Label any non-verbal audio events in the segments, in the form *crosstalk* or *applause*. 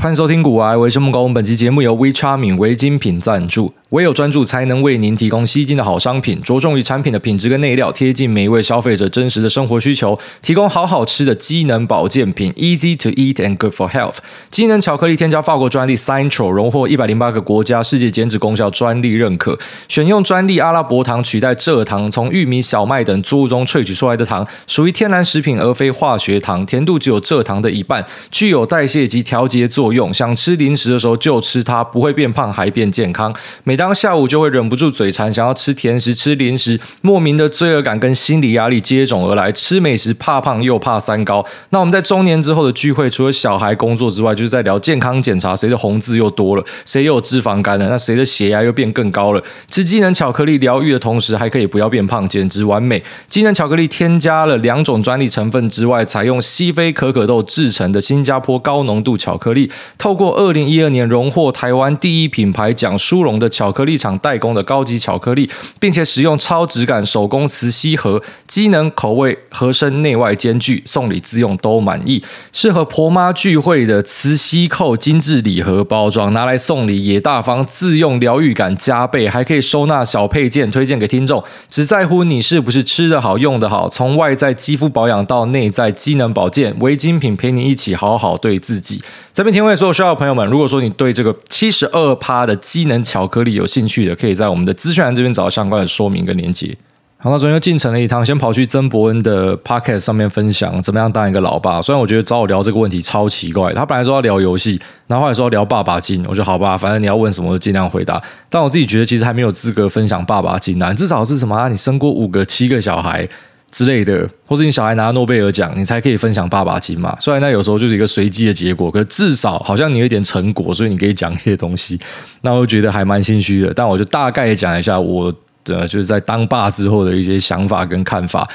欢迎收听古玩，我是木工。本期节目由 WeCharming 微精品赞助。唯有专注才能为您提供吸睛的好商品，着重于产品的品质跟内料，贴近每一位消费者真实的生活需求，提供好好吃的机能保健品，Easy to eat and good for health。机能巧克力添加法国专利 Citro，荣获一百零八个国家世界减脂功效专利认可，选用专利阿拉伯糖取代蔗糖，从玉米、小麦等作物中萃取出来的糖，属于天然食品而非化学糖，甜度只有蔗糖的一半，具有代谢及调节作用。想吃零食的时候就吃它，不会变胖还变健康。每当下午就会忍不住嘴馋，想要吃甜食、吃零食，莫名的罪恶感跟心理压力接踵而来。吃美食怕胖又怕三高。那我们在中年之后的聚会，除了小孩、工作之外，就是在聊健康检查，谁的红字又多了，谁又有脂肪肝了，那谁的血压又变更高了。吃机能巧克力疗愈的同时，还可以不要变胖，简直完美。机能巧克力添加了两种专利成分之外，采用西非可可豆制成的新加坡高浓度巧克力，透过二零一二年荣获台湾第一品牌奖殊荣的巧克力厂。代工的高级巧克力，并且使用超质感手工磁吸盒，机能口味盒身内外兼具，送礼自用都满意，适合婆妈聚会的磁吸扣精致礼盒包装，拿来送礼也大方，自用疗愈感加倍，还可以收纳小配件，推荐给听众。只在乎你是不是吃得好、用得好，从外在肌肤保养到内在机能保健，微精品陪你一起好好对自己。这边提问所有需要的朋友们，如果说你对这个七十二趴的机能巧克力有兴趣的，可以在我们的资讯栏这边找到相关的说明跟连接。好，那昨天又进城了一趟，先跑去曾博恩的 podcast 上面分享怎么样当一个老爸。虽然我觉得找我聊这个问题超奇怪，他本来说要聊游戏，然后后来说要聊爸爸经，我说好吧，反正你要问什么我就尽量回答。但我自己觉得其实还没有资格分享爸爸经啊，至少是什么啊？你生过五个、七个小孩。之类的，或者你小孩拿诺贝尔奖，你才可以分享爸爸经嘛。虽然那有时候就是一个随机的结果，可至少好像你有一点成果，所以你可以讲一些东西。那我觉得还蛮心虚的，但我就大概讲一下我的就是在当爸之后的一些想法跟看法。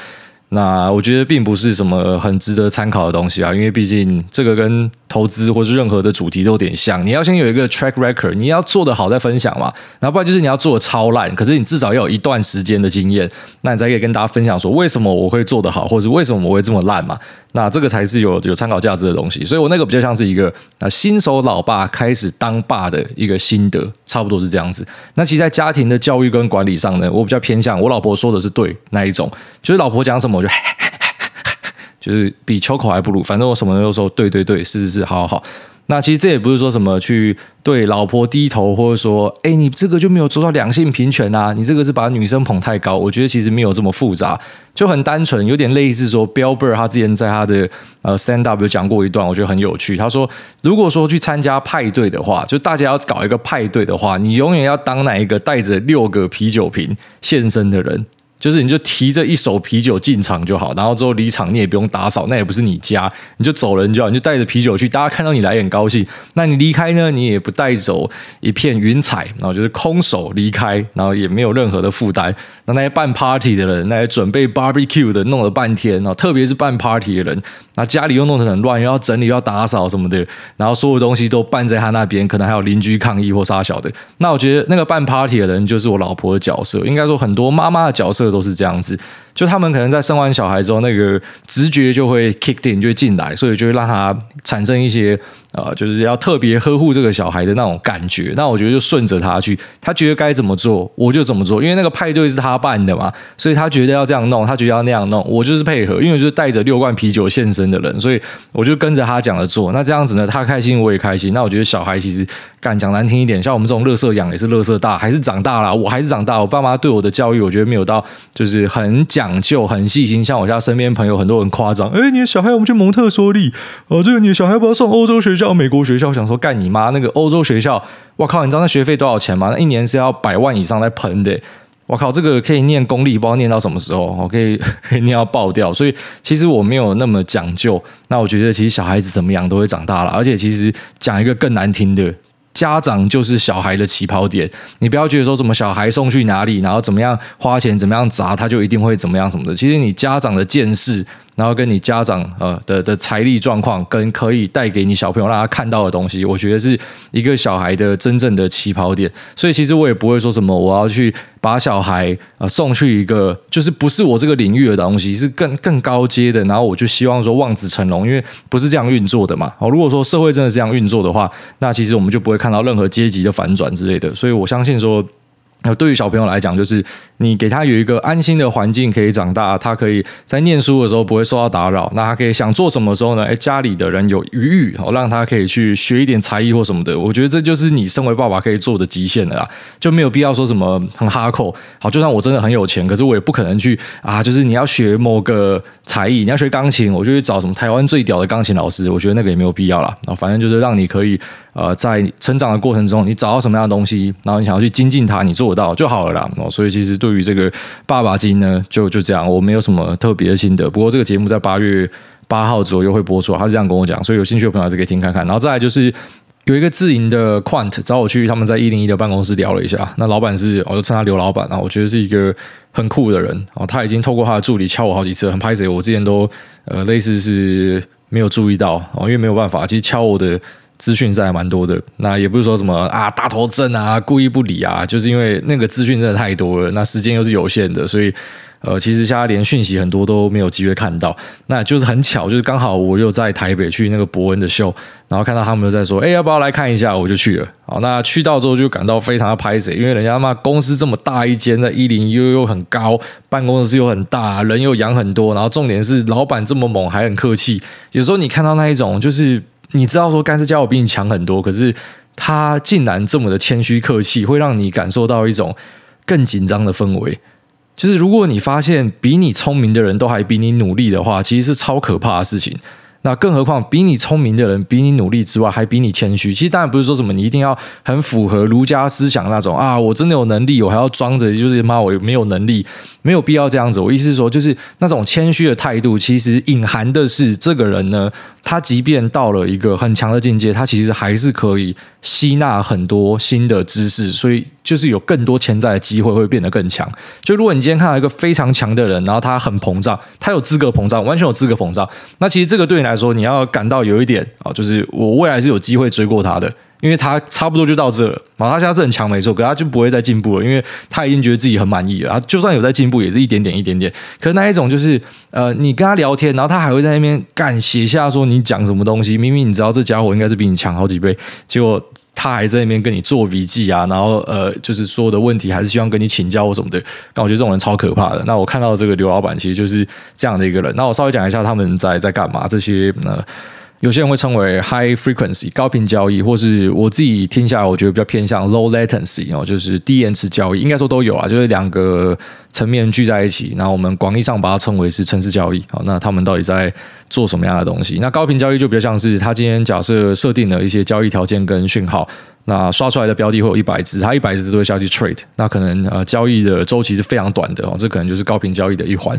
那我觉得并不是什么很值得参考的东西啊，因为毕竟这个跟投资或是任何的主题都有点像，你要先有一个 track record，你要做的好再分享嘛，然后不然就是你要做的超烂，可是你至少要有一段时间的经验，那你才可以跟大家分享说为什么我会做的好，或者为什么我会这么烂嘛。那这个才是有有参考价值的东西，所以我那个比较像是一个啊新手老爸开始当爸的一个心得，差不多是这样子。那其实，在家庭的教育跟管理上呢，我比较偏向我老婆说的是对那一种，就是老婆讲什么我就 *laughs* 就是比秋口还不如，反正我什么都说对对对，是是是，好好好。那其实这也不是说什么去对老婆低头，或者说，哎，你这个就没有做到两性平权啊？你这个是把女生捧太高。我觉得其实没有这么复杂，就很单纯，有点类似说，Bill Burr 他之前在他的呃 Stand Up 有讲过一段，我觉得很有趣。他说，如果说去参加派对的话，就大家要搞一个派对的话，你永远要当那一个带着六个啤酒瓶现身的人。就是你就提着一手啤酒进场就好，然后之后离场你也不用打扫，那也不是你家，你就走人就好，你就带着啤酒去，大家看到你来很高兴。那你离开呢，你也不带走一片云彩，然后就是空手离开，然后也没有任何的负担。那那些办 party 的人，那些准备 barbecue 的，弄了半天，然后特别是办 party 的人，那家里又弄得很乱，又要整理，又要打扫什么的，然后所有东西都办在他那边，可能还有邻居抗议或杀小的。那我觉得那个办 party 的人就是我老婆的角色，应该说很多妈妈的角色。这都是这样子，就他们可能在生完小孩之后，那个直觉就会 kick in，就会进来，所以就会让他产生一些。呃，就是要特别呵护这个小孩的那种感觉。那我觉得就顺着他去，他觉得该怎么做，我就怎么做。因为那个派对是他办的嘛，所以他觉得要这样弄，他觉得要那样弄，我就是配合。因为我就是带着六罐啤酒现身的人，所以我就跟着他讲的做。那这样子呢，他开心我也开心。那我觉得小孩其实敢讲难听一点，像我们这种乐色养也是乐色大，还是长大了，我还是长大。我爸妈对我的教育，我觉得没有到就是很讲讲究、很细心。像我家身边朋友很多人夸张，哎，你的小孩我们去蒙特梭利，哦，这个你的小孩不要送欧洲学校。美国学校，想说干你妈！那个欧洲学校，我靠！你知道那学费多少钱吗？那一年是要百万以上在喷的。我靠，这个可以念公立，不知道念到什么时候，我可以可以念到爆掉。所以其实我没有那么讲究。那我觉得其实小孩子怎么样都会长大了。而且其实讲一个更难听的，家长就是小孩的起跑点。你不要觉得说什么小孩送去哪里，然后怎么样花钱怎么样砸，他就一定会怎么样什么的。其实你家长的见识。然后跟你家长呃的的财力状况，跟可以带给你小朋友让他看到的东西，我觉得是一个小孩的真正的起跑点。所以其实我也不会说什么我要去把小孩呃送去一个就是不是我这个领域的东西，是更更高阶的，然后我就希望说望子成龙，因为不是这样运作的嘛。哦，如果说社会真的是这样运作的话，那其实我们就不会看到任何阶级的反转之类的。所以我相信说。那对于小朋友来讲，就是你给他有一个安心的环境可以长大，他可以在念书的时候不会受到打扰。那他可以想做什么时候呢？哎，家里的人有余裕，好让他可以去学一点才艺或什么的。我觉得这就是你身为爸爸可以做的极限了啦，就没有必要说什么很哈扣。好，就算我真的很有钱，可是我也不可能去啊，就是你要学某个才艺，你要学钢琴，我就去找什么台湾最屌的钢琴老师。我觉得那个也没有必要啦。反正就是让你可以。呃，在成长的过程中，你找到什么样的东西，然后你想要去精进它，你做得到就好了啦。哦，所以其实对于这个爸爸经呢，就就这样，我没有什么特别的心得。不过这个节目在八月八号左右会播出，他是这样跟我讲，所以有兴趣的朋友还是可以听看看。然后再来就是有一个自营的 Quant 找我去他们在一零一的办公室聊了一下，那老板是我就称他刘老板啊，我觉得是一个很酷的人哦。他已经透过他的助理敲我好几次，很拍谢，我之前都呃类似是没有注意到哦，因为没有办法，其实敲我的。资讯是还蛮多的，那也不是说什么啊大头症啊故意不理啊，就是因为那个资讯真的太多了，那时间又是有限的，所以呃，其实现在连讯息很多都没有机会看到，那就是很巧，就是刚好我又在台北去那个博恩的秀，然后看到他们又在说，哎，要不要来看一下？我就去了。好，那去到之后就感到非常的拍谢，因为人家嘛公司这么大一间，在一零一又又很高，办公室又很大，人又养很多，然后重点是老板这么猛还很客气，有时候你看到那一种就是。你知道说干这家伙比你强很多，可是他竟然这么的谦虚客气，会让你感受到一种更紧张的氛围。就是如果你发现比你聪明的人都还比你努力的话，其实是超可怕的事情。那更何况比你聪明的人比你努力之外，还比你谦虚。其实当然不是说什么你一定要很符合儒家思想那种啊，我真的有能力，我还要装着就是妈我没有能力，没有必要这样子。我意思是说，就是那种谦虚的态度，其实隐含的是这个人呢。他即便到了一个很强的境界，他其实还是可以吸纳很多新的知识，所以就是有更多潜在的机会会变得更强。就如果你今天看到一个非常强的人，然后他很膨胀，他有资格膨胀，完全有资格膨胀，那其实这个对你来说，你要感到有一点啊，就是我未来是有机会追过他的。因为他差不多就到这了，然后他现在是很强没错，可他就不会再进步了，因为他已经觉得自己很满意了。他就算有在进步，也是一点点一点点。可是那一种就是，呃，你跟他聊天，然后他还会在那边干写下说你讲什么东西，明明你知道这家伙应该是比你强好几倍，结果他还在那边跟你做笔记啊，然后呃，就是所有的问题还是希望跟你请教或什么的。但我觉得这种人超可怕的。那我看到这个刘老板其实就是这样的一个人。那我稍微讲一下他们在在干嘛，这些呃。有些人会称为 high frequency 高频交易，或是我自己听下来，我觉得比较偏向 low latency 哦，就是低延迟交易，应该说都有啊，就是两个层面聚在一起。然后我们广义上把它称为是城市交易。好，那他们到底在做什么样的东西？那高频交易就比较像是他今天假设设定了一些交易条件跟讯号，那刷出来的标的会有一百只，他一百只都会下去 trade，那可能呃交易的周期是非常短的哦，这可能就是高频交易的一环。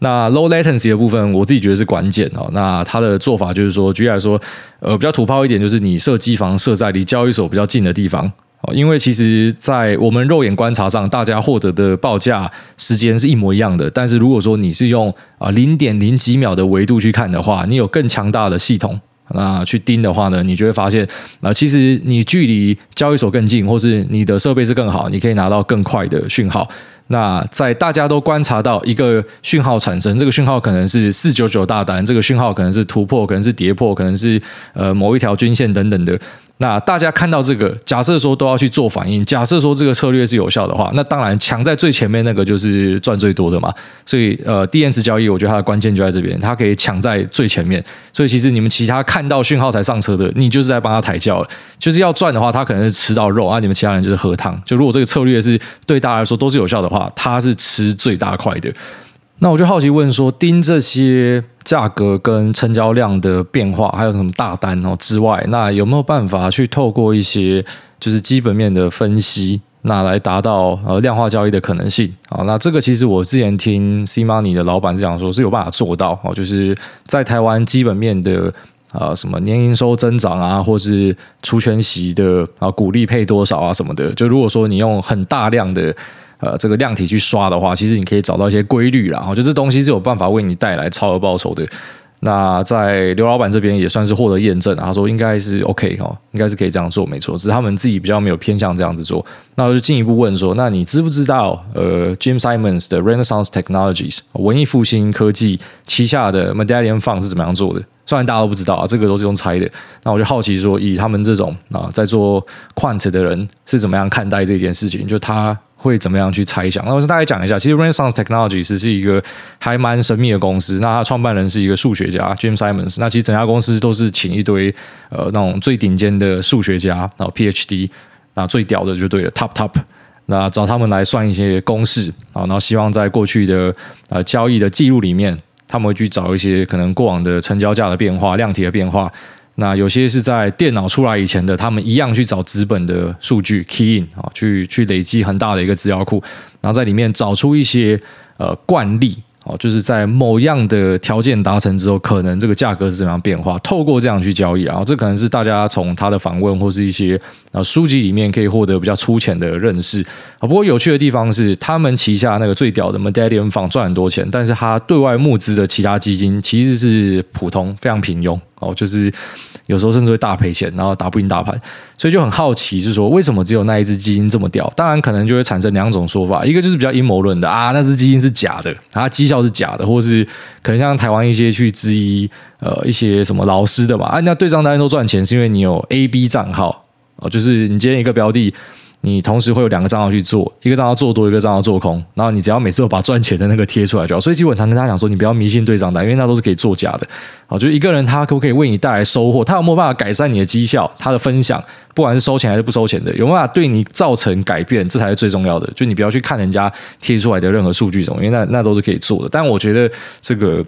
那 low latency 的部分，我自己觉得是关键哦。那它的做法就是说，举例来说，呃，比较土炮一点，就是你设机房设在离交易所比较近的地方哦。因为其实，在我们肉眼观察上，大家获得的报价时间是一模一样的。但是如果说你是用啊零点零几秒的维度去看的话，你有更强大的系统，那去盯的话呢，你就会发现啊，其实你距离交易所更近，或是你的设备是更好，你可以拿到更快的讯号。那在大家都观察到一个讯号产生，这个讯号可能是四九九大单，这个讯号可能是突破，可能是跌破，可能是呃某一条均线等等的。那大家看到这个，假设说都要去做反应，假设说这个策略是有效的话，那当然抢在最前面那个就是赚最多的嘛。所以呃，低延迟交易，我觉得它的关键就在这边，它可以抢在最前面。所以其实你们其他看到讯号才上车的，你就是在帮他抬轿。就是要赚的话，他可能是吃到肉啊，你们其他人就是喝汤。就如果这个策略是对大家来说都是有效的话，他是吃最大块的。那我就好奇问说，盯这些价格跟成交量的变化，还有什么大单哦之外，那有没有办法去透过一些就是基本面的分析，那来达到呃量化交易的可能性？啊，那这个其实我之前听 C Money 的老板是讲说，是有办法做到哦，就是在台湾基本面的啊什么年营收增长啊，或是除权息的啊股利配多少啊什么的，就如果说你用很大量的。呃这个量体去刷的话，其实你可以找到一些规律啦。然后就这东西是有办法为你带来超额报酬的。那在刘老板这边也算是获得验证，他说应该是 OK 哈，应该是可以这样做，没错。只是他们自己比较没有偏向这样子做。那我就进一步问说，那你知不知道呃，Jim Simons 的 Renaissance Technologies 文艺复兴科技旗下的 Medallion Fund 是怎么样做的？虽然大家都不知道啊，这个都是用猜的。那我就好奇说，以他们这种啊在做 Quant 的人是怎么样看待这件事情？就他。会怎么样去猜想？那我先大概讲一下，其实 Renaissance Technologies 是一个还蛮神秘的公司。那它创办人是一个数学家 Jim Simons。那其实整家公司都是请一堆呃那种最顶尖的数学家，然后 PhD，那最屌的就对了，Top Top。那找他们来算一些公式啊，然后希望在过去的呃交易的记录里面，他们会去找一些可能过往的成交价的变化、量体的变化。那有些是在电脑出来以前的，他们一样去找纸本的数据 key in 啊，去去累积很大的一个资料库，然后在里面找出一些呃惯例。哦，就是在某样的条件达成之后，可能这个价格是怎么样变化？透过这样去交易，然后这可能是大家从他的访问或是一些啊书籍里面可以获得比较粗浅的认识啊。不过有趣的地方是，他们旗下那个最屌的 Medallion Fund 赚很多钱，但是他对外募资的其他基金其实是普通，非常平庸哦，就是。有时候甚至会大赔钱，然后打不赢大盘，所以就很好奇，是说为什么只有那一只基金这么屌？当然，可能就会产生两种说法，一个就是比较阴谋论的啊，那只基金是假的，它绩效是假的，或是可能像台湾一些去质疑呃一些什么老师的嘛，啊，那对账单都赚钱是因为你有 A、B 账号哦，就是你今天一个标的。你同时会有两个账号去做，一个账号做多，一个账号做空，然后你只要每次都把赚钱的那个贴出来就好。所以基本上跟大家讲说，你不要迷信对账单，因为那都是可以作假的。好，就一个人他可不可以为你带来收获？他有没有办法改善你的绩效？他的分享，不管是收钱还是不收钱的，有办法对你造成改变？这才是最重要的。就你不要去看人家贴出来的任何数据什么，因为那那都是可以做的。但我觉得这个。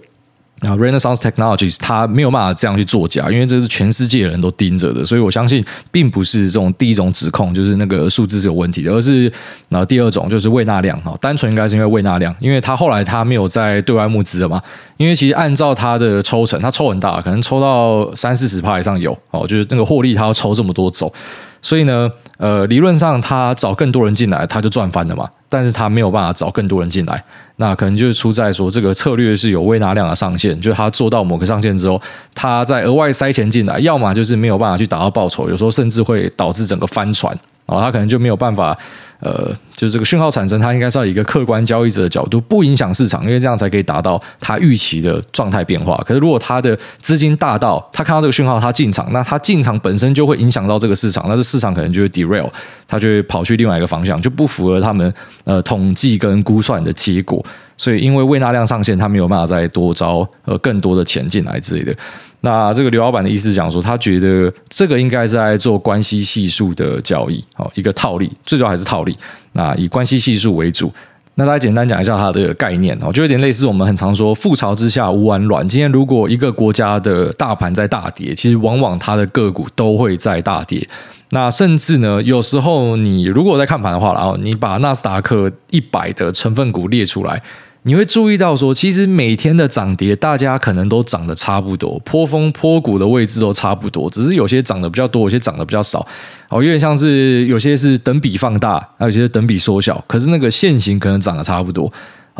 啊，Renaissance Technologies 它没有办法这样去作假，因为这是全世界的人都盯着的，所以我相信并不是这种第一种指控，就是那个数字是有问题的，而是然后第二种就是未纳量哈，单纯应该是因为未纳量，因为他后来他没有在对外募资了嘛，因为其实按照他的抽成，他抽很大，可能抽到三四十趴以上有哦，就是那个获利他要抽这么多走，所以呢。呃，理论上他找更多人进来，他就赚翻了嘛。但是他没有办法找更多人进来，那可能就是出在说这个策略是有微纳量的上限，就是他做到某个上限之后，他在额外塞钱进来，要么就是没有办法去达到报酬，有时候甚至会导致整个翻船。然后，他可能就没有办法，呃，就是这个讯号产生，它应该是要一个客观交易者的角度，不影响市场，因为这样才可以达到他预期的状态变化。可是如果他的资金大到他看到这个讯号，他进场，那他进场本身就会影响到这个市场，那这市场可能就会 derail，他就会跑去另外一个方向，就不符合他们呃统计跟估算的结果。所以因为未纳量上限，他没有办法再多招呃更多的钱进来之类的。那这个刘老板的意思讲说，他觉得这个应该是在做关系系数的交易，好，一个套利，最主要还是套利。那以关系系数为主。那大家简单讲一下它的概念哦，就有点类似我们很常说“覆巢之下无完卵”。今天如果一个国家的大盘在大跌，其实往往它的个股都会在大跌。那甚至呢，有时候你如果在看盘的话，然后你把纳斯达克一百的成分股列出来。你会注意到说，其实每天的涨跌，大家可能都涨得差不多，坡峰坡谷的位置都差不多，只是有些涨得比较多，有些涨得比较少。哦，有点像是有些是等比放大，还有些是等比缩小，可是那个线型可能涨得差不多。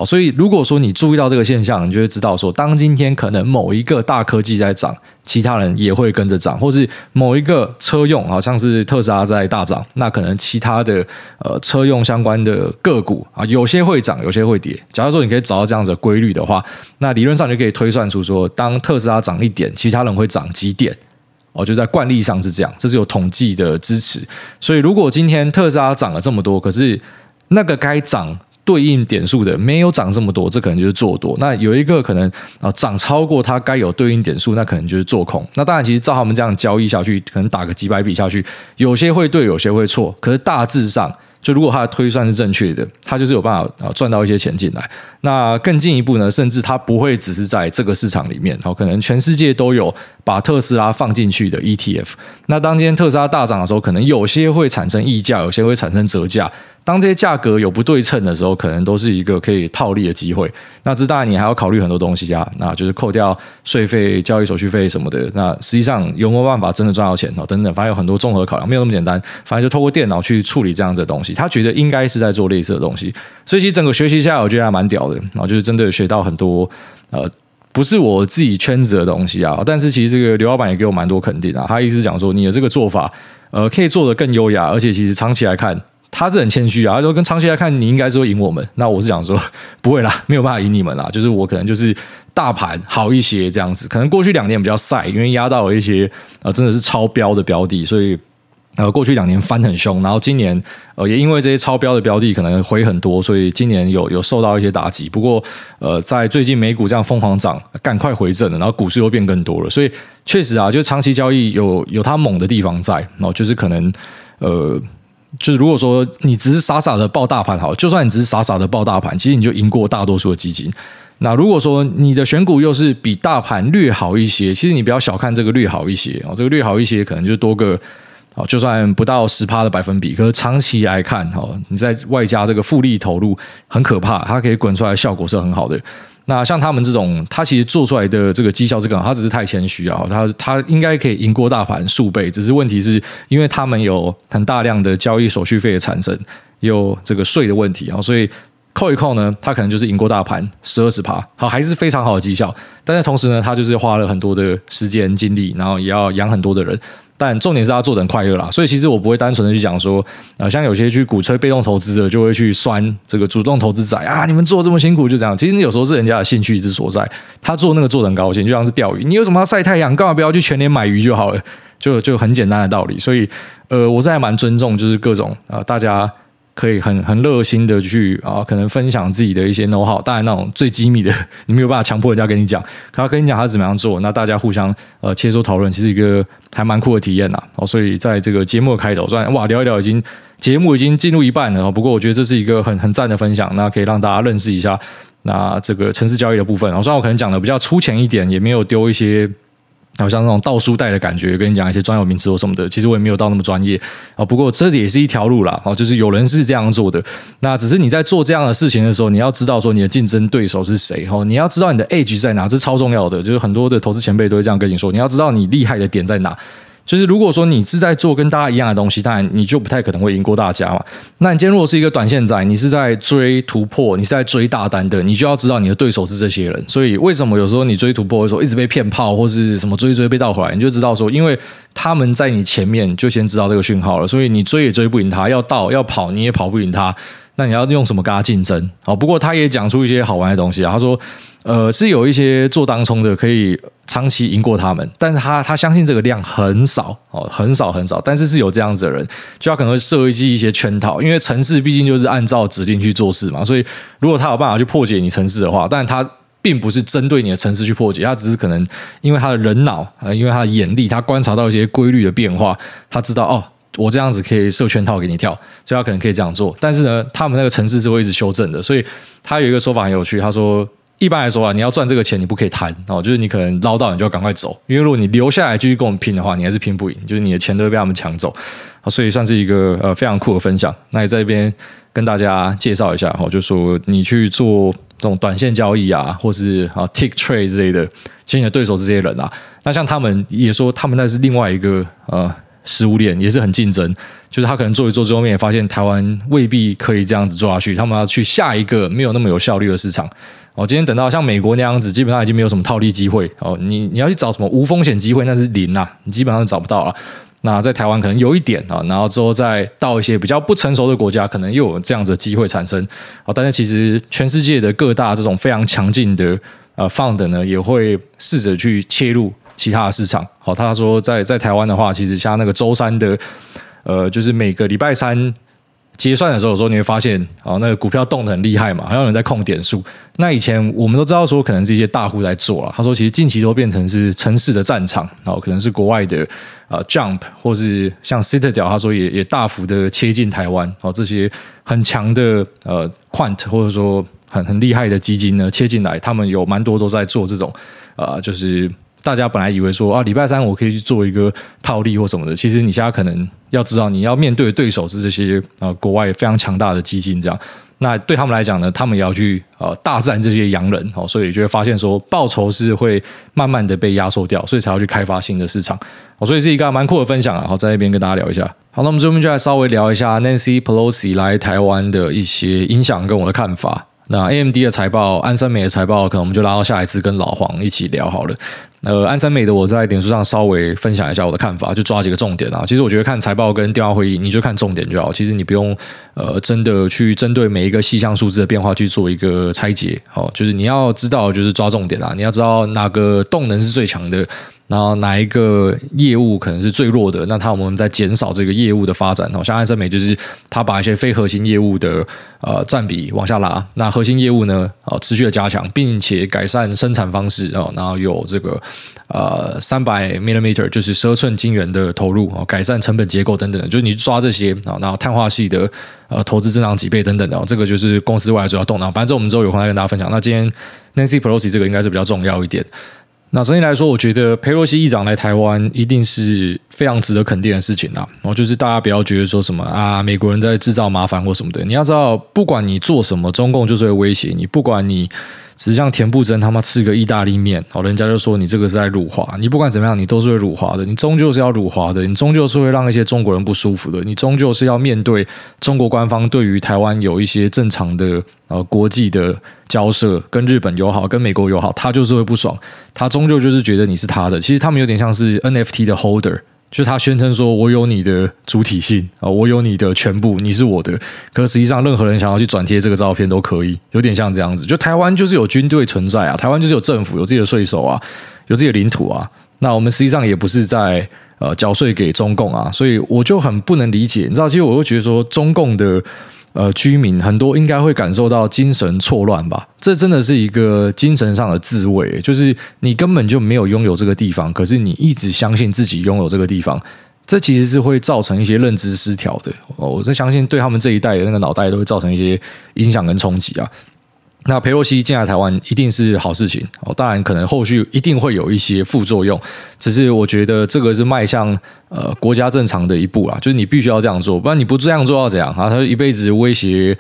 所以，如果说你注意到这个现象，你就会知道说，当今天可能某一个大科技在涨，其他人也会跟着涨，或是某一个车用，好像是特斯拉在大涨，那可能其他的呃车用相关的个股啊，有些会涨，有些会跌。假如说你可以找到这样子的规律的话，那理论上就可以推算出说，当特斯拉涨一点，其他人会涨几点。哦，就在惯例上是这样，这是有统计的支持。所以，如果今天特斯拉涨了这么多，可是那个该涨。对应点数的没有涨这么多，这可能就是做多。那有一个可能啊涨超过它该有对应点数，那可能就是做空。那当然，其实照他们这样交易下去，可能打个几百笔下去，有些会对，有些会错。可是大致上，就如果他的推算是正确的，他就是有办法啊赚到一些钱进来。那更进一步呢，甚至他不会只是在这个市场里面，好，可能全世界都有把特斯拉放进去的 ETF。那当今天特斯拉大涨的时候，可能有些会产生溢价，有些会产生折价。当这些价格有不对称的时候，可能都是一个可以套利的机会。那这当然你还要考虑很多东西啊，那就是扣掉税费、交易手续费什么的。那实际上有没有办法真的赚到钱哦？等等，反正有很多综合考量，没有那么简单。反正就透过电脑去处理这样子的东西，他觉得应该是在做类似的东西。所以其实整个学习下来，我觉得还蛮屌的。然后就是真的学到很多呃，不是我自己圈子的东西啊。但是其实这个刘老板也给我蛮多肯定啊。他意思讲说，你的这个做法呃，可以做得更优雅，而且其实长期来看。他是很谦虚啊，他说跟长期来看，你应该是会赢我们。那我是想说，*laughs* 不会啦，没有办法赢你们啦。就是我可能就是大盘好一些这样子，可能过去两年比较晒，因为压到了一些呃真的是超标的标的，所以呃过去两年翻很凶。然后今年呃也因为这些超标的标的可能回很多，所以今年有有受到一些打击。不过呃在最近美股这样疯狂涨，赶快回正了，然后股市又变更多了，所以确实啊，就长期交易有有它猛的地方在，然后就是可能呃。就是如果说你只是傻傻的抱大盘好，就算你只是傻傻的抱大盘，其实你就赢过大多数的基金。那如果说你的选股又是比大盘略好一些，其实你不要小看这个略好一些哦，这个略好一些可能就多个哦，就算不到十趴的百分比，可是长期来看哦，你在外加这个复利投入很可怕，它可以滚出来效果是很好的。那像他们这种，他其实做出来的这个绩效是更好，他只是太谦虚啊，他他应该可以赢过大盘数倍，只是问题是因为他们有很大量的交易手续费的产生，有这个税的问题啊，所以扣一扣呢，他可能就是赢过大盘十二十趴，好，还是非常好的绩效，但是同时呢，他就是花了很多的时间精力，然后也要养很多的人。但重点是他做得很快乐啦，所以其实我不会单纯的去讲说，呃，像有些去鼓吹被动投资者就会去酸这个主动投资者啊，你们做这么辛苦就这样。其实有时候是人家的兴趣之所在，他做那个做得很高兴，就像是钓鱼，你有什么要晒太阳，干嘛不要去全年买鱼就好了，就就很简单的道理。所以，呃，我是还蛮尊重，就是各种啊、大家。可以很很热心的去啊，可能分享自己的一些 know how，当然那种最机密的，你没有办法强迫人家跟你讲，他跟你讲他怎么样做，那大家互相呃切磋讨论，其实一个还蛮酷的体验呐。哦，所以在这个节目的开头，虽然哇聊一聊已经节目已经进入一半了，不过我觉得这是一个很很赞的分享，那可以让大家认识一下那这个城市交易的部分。然后虽然我可能讲的比较粗浅一点，也没有丢一些。好像那种倒书袋的感觉，跟你讲一些专有名词或什么的，其实我也没有到那么专业啊。不过这也是一条路啦，哦，就是有人是这样做的。那只是你在做这样的事情的时候，你要知道说你的竞争对手是谁，哦，你要知道你的 age 在哪，这超重要的。就是很多的投资前辈都会这样跟你说，你要知道你厉害的点在哪。就是如果说你是在做跟大家一样的东西，当然你就不太可能会赢过大家嘛。那你今天如果是一个短线仔，你是在追突破，你是在追大单的，你就要知道你的对手是这些人。所以为什么有时候你追突破的时候一直被骗炮，或是什么追追被倒回来，你就知道说，因为他们在你前面就先知道这个讯号了，所以你追也追不赢他，要倒要跑你也跑不赢他。那你要用什么跟他竞争？好，不过他也讲出一些好玩的东西啊。他说，呃，是有一些做当冲的可以。长期赢过他们，但是他他相信这个量很少哦，很少很少，但是是有这样子的人，就他可能会设计一些圈套，因为城市毕竟就是按照指令去做事嘛，所以如果他有办法去破解你城市的话，但他并不是针对你的城市去破解，他只是可能因为他的人脑，因为他的眼力，他观察到一些规律的变化，他知道哦，我这样子可以设圈套给你跳，所以他可能可以这样做，但是呢，他们那个城市是会一直修正的，所以他有一个说法很有趣，他说。一般来说啊，你要赚这个钱，你不可以贪哦，就是你可能捞到，你就要赶快走，因为如果你留下来继续跟我们拼的话，你还是拼不赢，就是你的钱都会被他们抢走，所以算是一个呃非常酷的分享。那也在这边跟大家介绍一下哈，就说你去做这种短线交易啊，或是啊 tick trade 之类的，其实你的对手是这些人啊。那像他们也说，他们那是另外一个呃。食物链也是很竞争，就是他可能做一做，最后面也发现台湾未必可以这样子做下去，他们要去下一个没有那么有效率的市场。哦，今天等到像美国那样子，基本上已经没有什么套利机会哦。你你要去找什么无风险机会，那是零呐，你基本上找不到了。那在台湾可能有一点啊，然后之后再到一些比较不成熟的国家，可能又有这样子的机会产生。哦，但是其实全世界的各大这种非常强劲的呃 fund 呢，也会试着去切入。其他的市场，好，他说在在台湾的话，其实像那个周三的，呃，就是每个礼拜三结算的时候，有时候你会发现，哦，那个股票动得很厉害嘛，好像有人在控点数。那以前我们都知道说，可能是一些大户在做了。他说，其实近期都变成是城市的战场，然后可能是国外的呃 Jump，或是像 Citadel，他说也也大幅的切进台湾，哦，这些很强的呃 Quant 或者说很很厉害的基金呢切进来，他们有蛮多都在做这种呃，就是。大家本来以为说啊，礼拜三我可以去做一个套利或什么的，其实你现在可能要知道，你要面对的对手是这些啊国外非常强大的基金这样。那对他们来讲呢，他们也要去呃大战这些洋人哦，所以就会发现说报酬是会慢慢的被压缩掉，所以才要去开发新的市场哦，所以是一个蛮酷的分享啊，好，在那边跟大家聊一下。好，那我们这边就来稍微聊一下 Nancy Pelosi 来台湾的一些影响跟我的看法。那 AMD 的财报，安森美的财报，可能我们就拉到下一次跟老黄一起聊好了。呃，安森美的我在点书上稍微分享一下我的看法，就抓几个重点啊。其实我觉得看财报跟电话会议，你就看重点就好。其实你不用呃真的去针对每一个细项数字的变化去做一个拆解哦。就是你要知道，就是抓重点啊。你要知道哪个动能是最强的。然后哪一个业务可能是最弱的？那他我们在减少这个业务的发展哦。像安森美就是他把一些非核心业务的呃占比往下拉，那核心业务呢啊持续的加强，并且改善生产方式哦。然后有这个呃三百 millimeter 就是十寸晶圆的投入哦，改善成本结构等等的，就是你抓这些啊，然后碳化系的呃投资增长几倍等等的，这个就是公司未来主要动脑。反正我们之后有空再跟大家分享。那今天 Nancy Pelosi 这个应该是比较重要一点。那整体来说，我觉得佩洛西议长来台湾一定是非常值得肯定的事情啊。然后就是大家不要觉得说什么啊，美国人在制造麻烦或什么的。你要知道，不管你做什么，中共就是会威胁你。不管你。只是像田馥甄他妈吃个意大利面，哦，人家就说你这个是在辱华。你不管怎么样，你都是会辱华的。你终究是要辱华的，你终究是会让一些中国人不舒服的。你终究是要面对中国官方对于台湾有一些正常的呃国际的交涉，跟日本友好，跟美国友好，他就是会不爽。他终究就是觉得你是他的。其实他们有点像是 NFT 的 holder。就他宣称说，我有你的主体性啊，我有你的全部，你是我的。可实际上，任何人想要去转贴这个照片都可以，有点像这样子。就台湾就是有军队存在啊，台湾就是有政府，有自己的税收啊，有自己的领土啊。那我们实际上也不是在呃缴税给中共啊，所以我就很不能理解。你知道，其实我会觉得说，中共的。呃，居民很多应该会感受到精神错乱吧？这真的是一个精神上的自慰，就是你根本就没有拥有这个地方，可是你一直相信自己拥有这个地方，这其实是会造成一些认知失调的。我在相信对他们这一代的那个脑袋都会造成一些影响跟冲击啊。那裴洛西进来台湾一定是好事情哦，当然可能后续一定会有一些副作用，只是我觉得这个是迈向呃国家正常的一步啦，就是你必须要这样做，不然你不这样做要怎样啊？他就一辈子威胁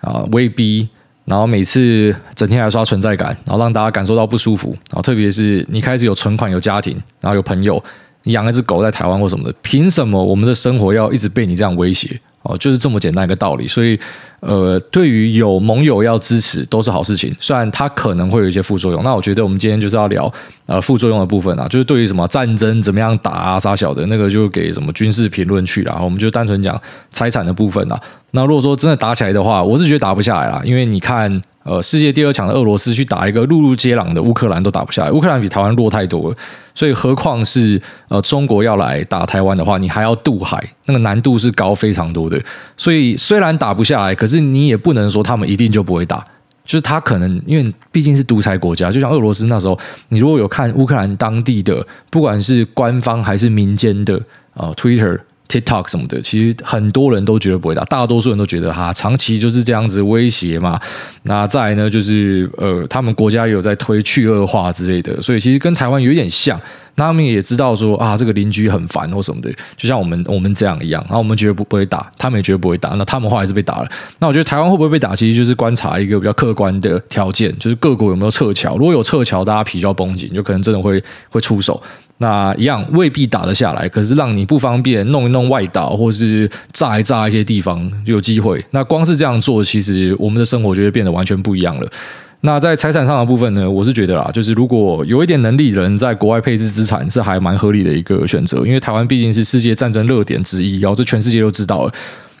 啊威逼，然后每次整天来刷存在感，然后让大家感受到不舒服，然后特别是你开始有存款、有家庭，然后有朋友，你养一只狗在台湾或什么的，凭什么我们的生活要一直被你这样威胁？哦，就是这么简单一个道理，所以，呃，对于有盟友要支持都是好事情，虽然它可能会有一些副作用。那我觉得我们今天就是要聊呃副作用的部分啊，就是对于什么战争怎么样打啊，杀小的那个就给什么军事评论去了，我们就单纯讲财产的部分啊。那如果说真的打起来的话，我是觉得打不下来啦，因为你看。呃，世界第二强的俄罗斯去打一个陆路接壤的乌克兰都打不下来，乌克兰比台湾弱太多了，所以何况是呃中国要来打台湾的话，你还要渡海，那个难度是高非常多的。所以虽然打不下来，可是你也不能说他们一定就不会打，就是他可能因为毕竟是独裁国家，就像俄罗斯那时候，你如果有看乌克兰当地的，不管是官方还是民间的啊、呃、Twitter。TikTok 什么的，其实很多人都觉得不会打，大多数人都觉得哈，长期就是这样子威胁嘛。那再来呢，就是呃，他们国家也有在推去恶化之类的，所以其实跟台湾有点像。那他们也知道说啊，这个邻居很烦或什么的，就像我们我们这样一样。然后我们觉得不不会打，他们也觉得不会打，那他们话还是被打了。那我觉得台湾会不会被打，其实就是观察一个比较客观的条件，就是各国有没有撤侨。如果有撤侨，大家皮就要绷紧，就可能真的会会出手。那一样未必打得下来，可是让你不方便弄一弄外岛，或是炸一炸一些地方就有机会。那光是这样做，其实我们的生活就会变得完全不一样了。那在财产上的部分呢，我是觉得啦，就是如果有一点能力的人在国外配置资产，是还蛮合理的一个选择，因为台湾毕竟是世界战争热点之一，然后这全世界都知道了。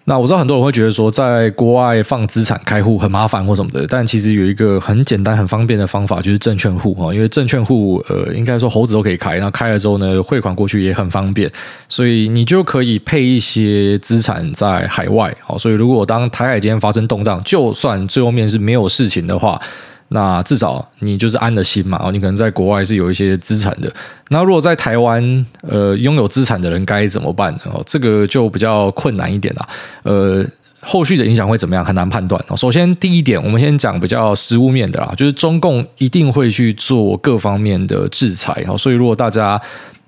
那我知道很多人会觉得说，在国外放资产开户很麻烦或什么的，但其实有一个很简单、很方便的方法，就是证券户哈。因为证券户，呃，应该说猴子都可以开，那开了之后呢，汇款过去也很方便，所以你就可以配一些资产在海外。好，所以如果当台海今天发生动荡，就算最后面是没有事情的话。那至少你就是安了心嘛，哦，你可能在国外是有一些资产的。那如果在台湾，呃，拥有资产的人该怎么办呢？哦，这个就比较困难一点啦。呃，后续的影响会怎么样，很难判断。首先，第一点，我们先讲比较实物面的啦，就是中共一定会去做各方面的制裁。所以如果大家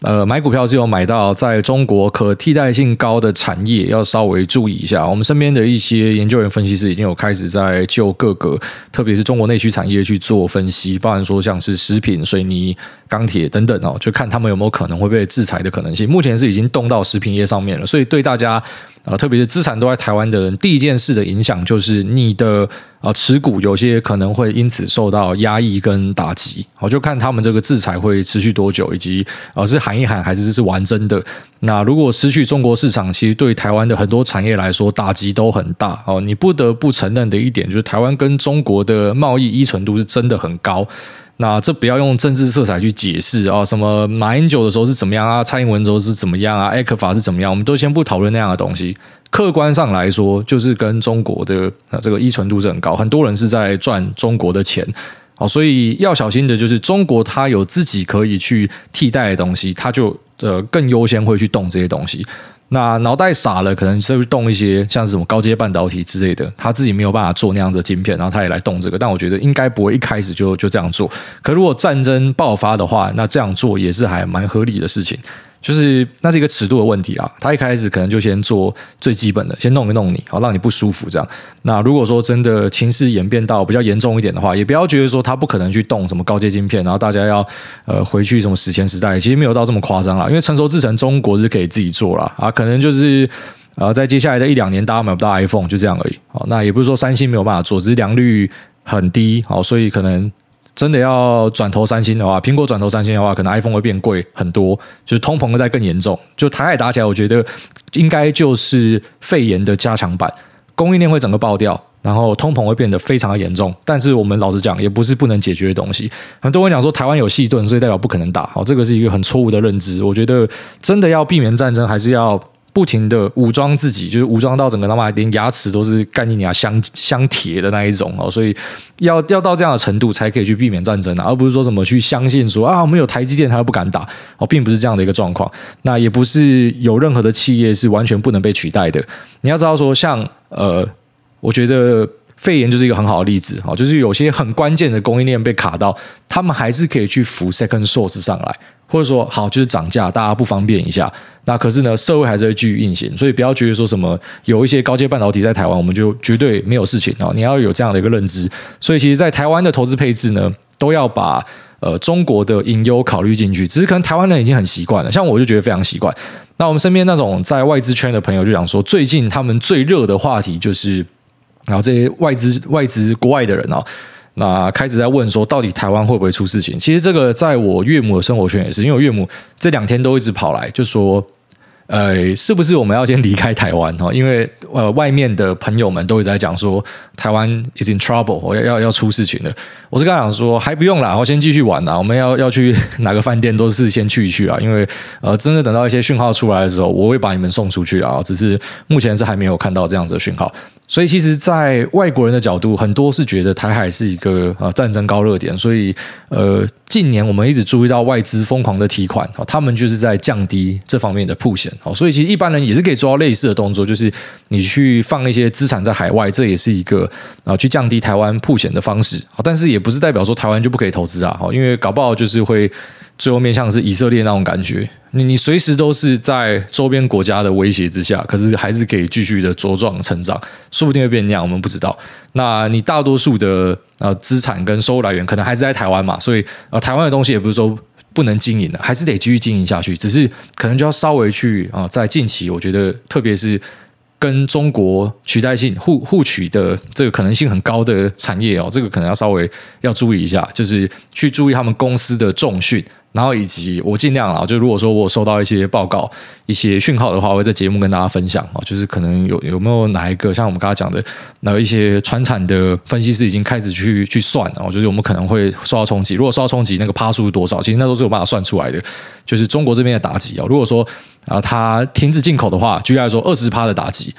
呃，买股票是有买到在中国可替代性高的产业，要稍微注意一下。我们身边的一些研究员、分析师已经有开始在就各个，特别是中国内需产业去做分析，包含说像是食品、水泥、钢铁等等哦，就看他们有没有可能会被制裁的可能性。目前是已经动到食品业上面了，所以对大家。啊，特别是资产都在台湾的人，第一件事的影响就是你的啊持股有些可能会因此受到压抑跟打击。好，就看他们这个制裁会持续多久，以及啊是喊一喊还是是玩真的。那如果失去中国市场，其实对台湾的很多产业来说打击都很大。哦，你不得不承认的一点就是台湾跟中国的贸易依存度是真的很高。那这不要用政治色彩去解释啊，什么马英九的时候是怎么样啊，蔡英文的时候是怎么样啊，艾克法是怎么样，我们都先不讨论那样的东西。客观上来说，就是跟中国的啊这个依存度是很高，很多人是在赚中国的钱，好，所以要小心的就是中国它有自己可以去替代的东西，它就呃更优先会去动这些东西。那脑袋傻了，可能就会动一些像什么高阶半导体之类的，他自己没有办法做那样的晶片，然后他也来动这个。但我觉得应该不会一开始就就这样做。可如果战争爆发的话，那这样做也是还蛮合理的事情。就是那是一个尺度的问题啊，他一开始可能就先做最基本的，先弄一弄你，好让你不舒服这样。那如果说真的情势演变到比较严重一点的话，也不要觉得说他不可能去动什么高阶晶片，然后大家要呃回去什么史前时代，其实没有到这么夸张啦。因为成熟制程中国是可以自己做啦。啊，可能就是呃在接下来的一两年大家买不到 iPhone 就这样而已。好，那也不是说三星没有办法做，只是良率很低，好，所以可能。真的要转投三星的话，苹果转投三星的话，可能 iPhone 会变贵很多，就是通膨会再更严重。就台海打起来，我觉得应该就是肺炎的加强版，供应链会整个爆掉，然后通膨会变得非常的严重。但是我们老实讲，也不是不能解决的东西。很多人讲说台湾有细盾，所以代表不可能打，好，这个是一个很错误的认知。我觉得真的要避免战争，还是要。不停的武装自己，就是武装到整个他妈连牙齿都是干你娘镶镶铁的那一种哦，所以要要到这样的程度才可以去避免战争啊，而不是说什么去相信说啊，我们有台积电，他都不敢打哦，并不是这样的一个状况。那也不是有任何的企业是完全不能被取代的。你要知道说，像呃，我觉得肺炎就是一个很好的例子啊，就是有些很关键的供应链被卡到，他们还是可以去扶 second source 上来。或者说好，就是涨价，大家不方便一下。那可是呢，社会还是会继续运行，所以不要觉得说什么有一些高阶半导体在台湾，我们就绝对没有事情啊。你要有这样的一个认知。所以其实，在台湾的投资配置呢，都要把呃中国的隐忧考虑进去。只是可能台湾人已经很习惯了，像我就觉得非常习惯。那我们身边那种在外资圈的朋友就讲说，最近他们最热的话题就是，然后这些外资外资国外的人啊。那开始在问说，到底台湾会不会出事情？其实这个在我岳母的生活圈也是，因为我岳母这两天都一直跑来，就说，呃，是不是我们要先离开台湾？哈，因为呃，外面的朋友们都一直在讲说，台湾 is in trouble，我要要要出事情了。我是刚想说，还不用啦，我先继续玩啦。我们要要去 *laughs* 哪个饭店都是先去一去啊，因为呃，真的等到一些讯号出来的时候，我会把你们送出去啊。只是目前是还没有看到这样子的讯号。所以，其实，在外国人的角度，很多是觉得台海是一个呃战争高热点。所以，呃，近年我们一直注意到外资疯狂的提款啊，他们就是在降低这方面的铺险。所以，其实一般人也是可以做到类似的动作，就是你去放一些资产在海外，这也是一个啊去降低台湾铺险的方式啊。但是，也不是代表说台湾就不可以投资啊，因为搞不好就是会。最后面像是以色列那种感觉，你你随时都是在周边国家的威胁之下，可是还是可以继续的茁壮成长，说不定会变那样，我们不知道。那你大多数的呃资产跟收入来源可能还是在台湾嘛，所以呃台湾的东西也不是说不能经营的，还是得继续经营下去，只是可能就要稍微去啊、在近期我觉得特别是。跟中国取代性互互取的这个可能性很高的产业哦，这个可能要稍微要注意一下，就是去注意他们公司的重训。然后以及我尽量啊，就如果说我收到一些报告、一些讯号的话，我会在节目跟大家分享啊。就是可能有有没有哪一个像我们刚才讲的，那一些传产的分析师已经开始去去算了，就是我们可能会受到冲击。如果受到冲击，那个趴数是多少？其实那都是有办法算出来的。就是中国这边的打击啊，如果说啊，它停止进口的话，举例来说二十趴的打击。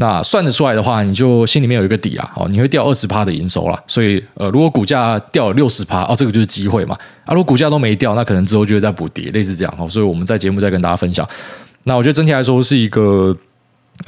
那算得出来的话，你就心里面有一个底啊，哦，你会掉二十趴的营收啦。所以，呃，如果股价掉了六十趴，哦，这个就是机会嘛。啊，如果股价都没掉，那可能之后就会再补跌，类似这样哦。所以我们在节目再跟大家分享。那我觉得整体来说是一个，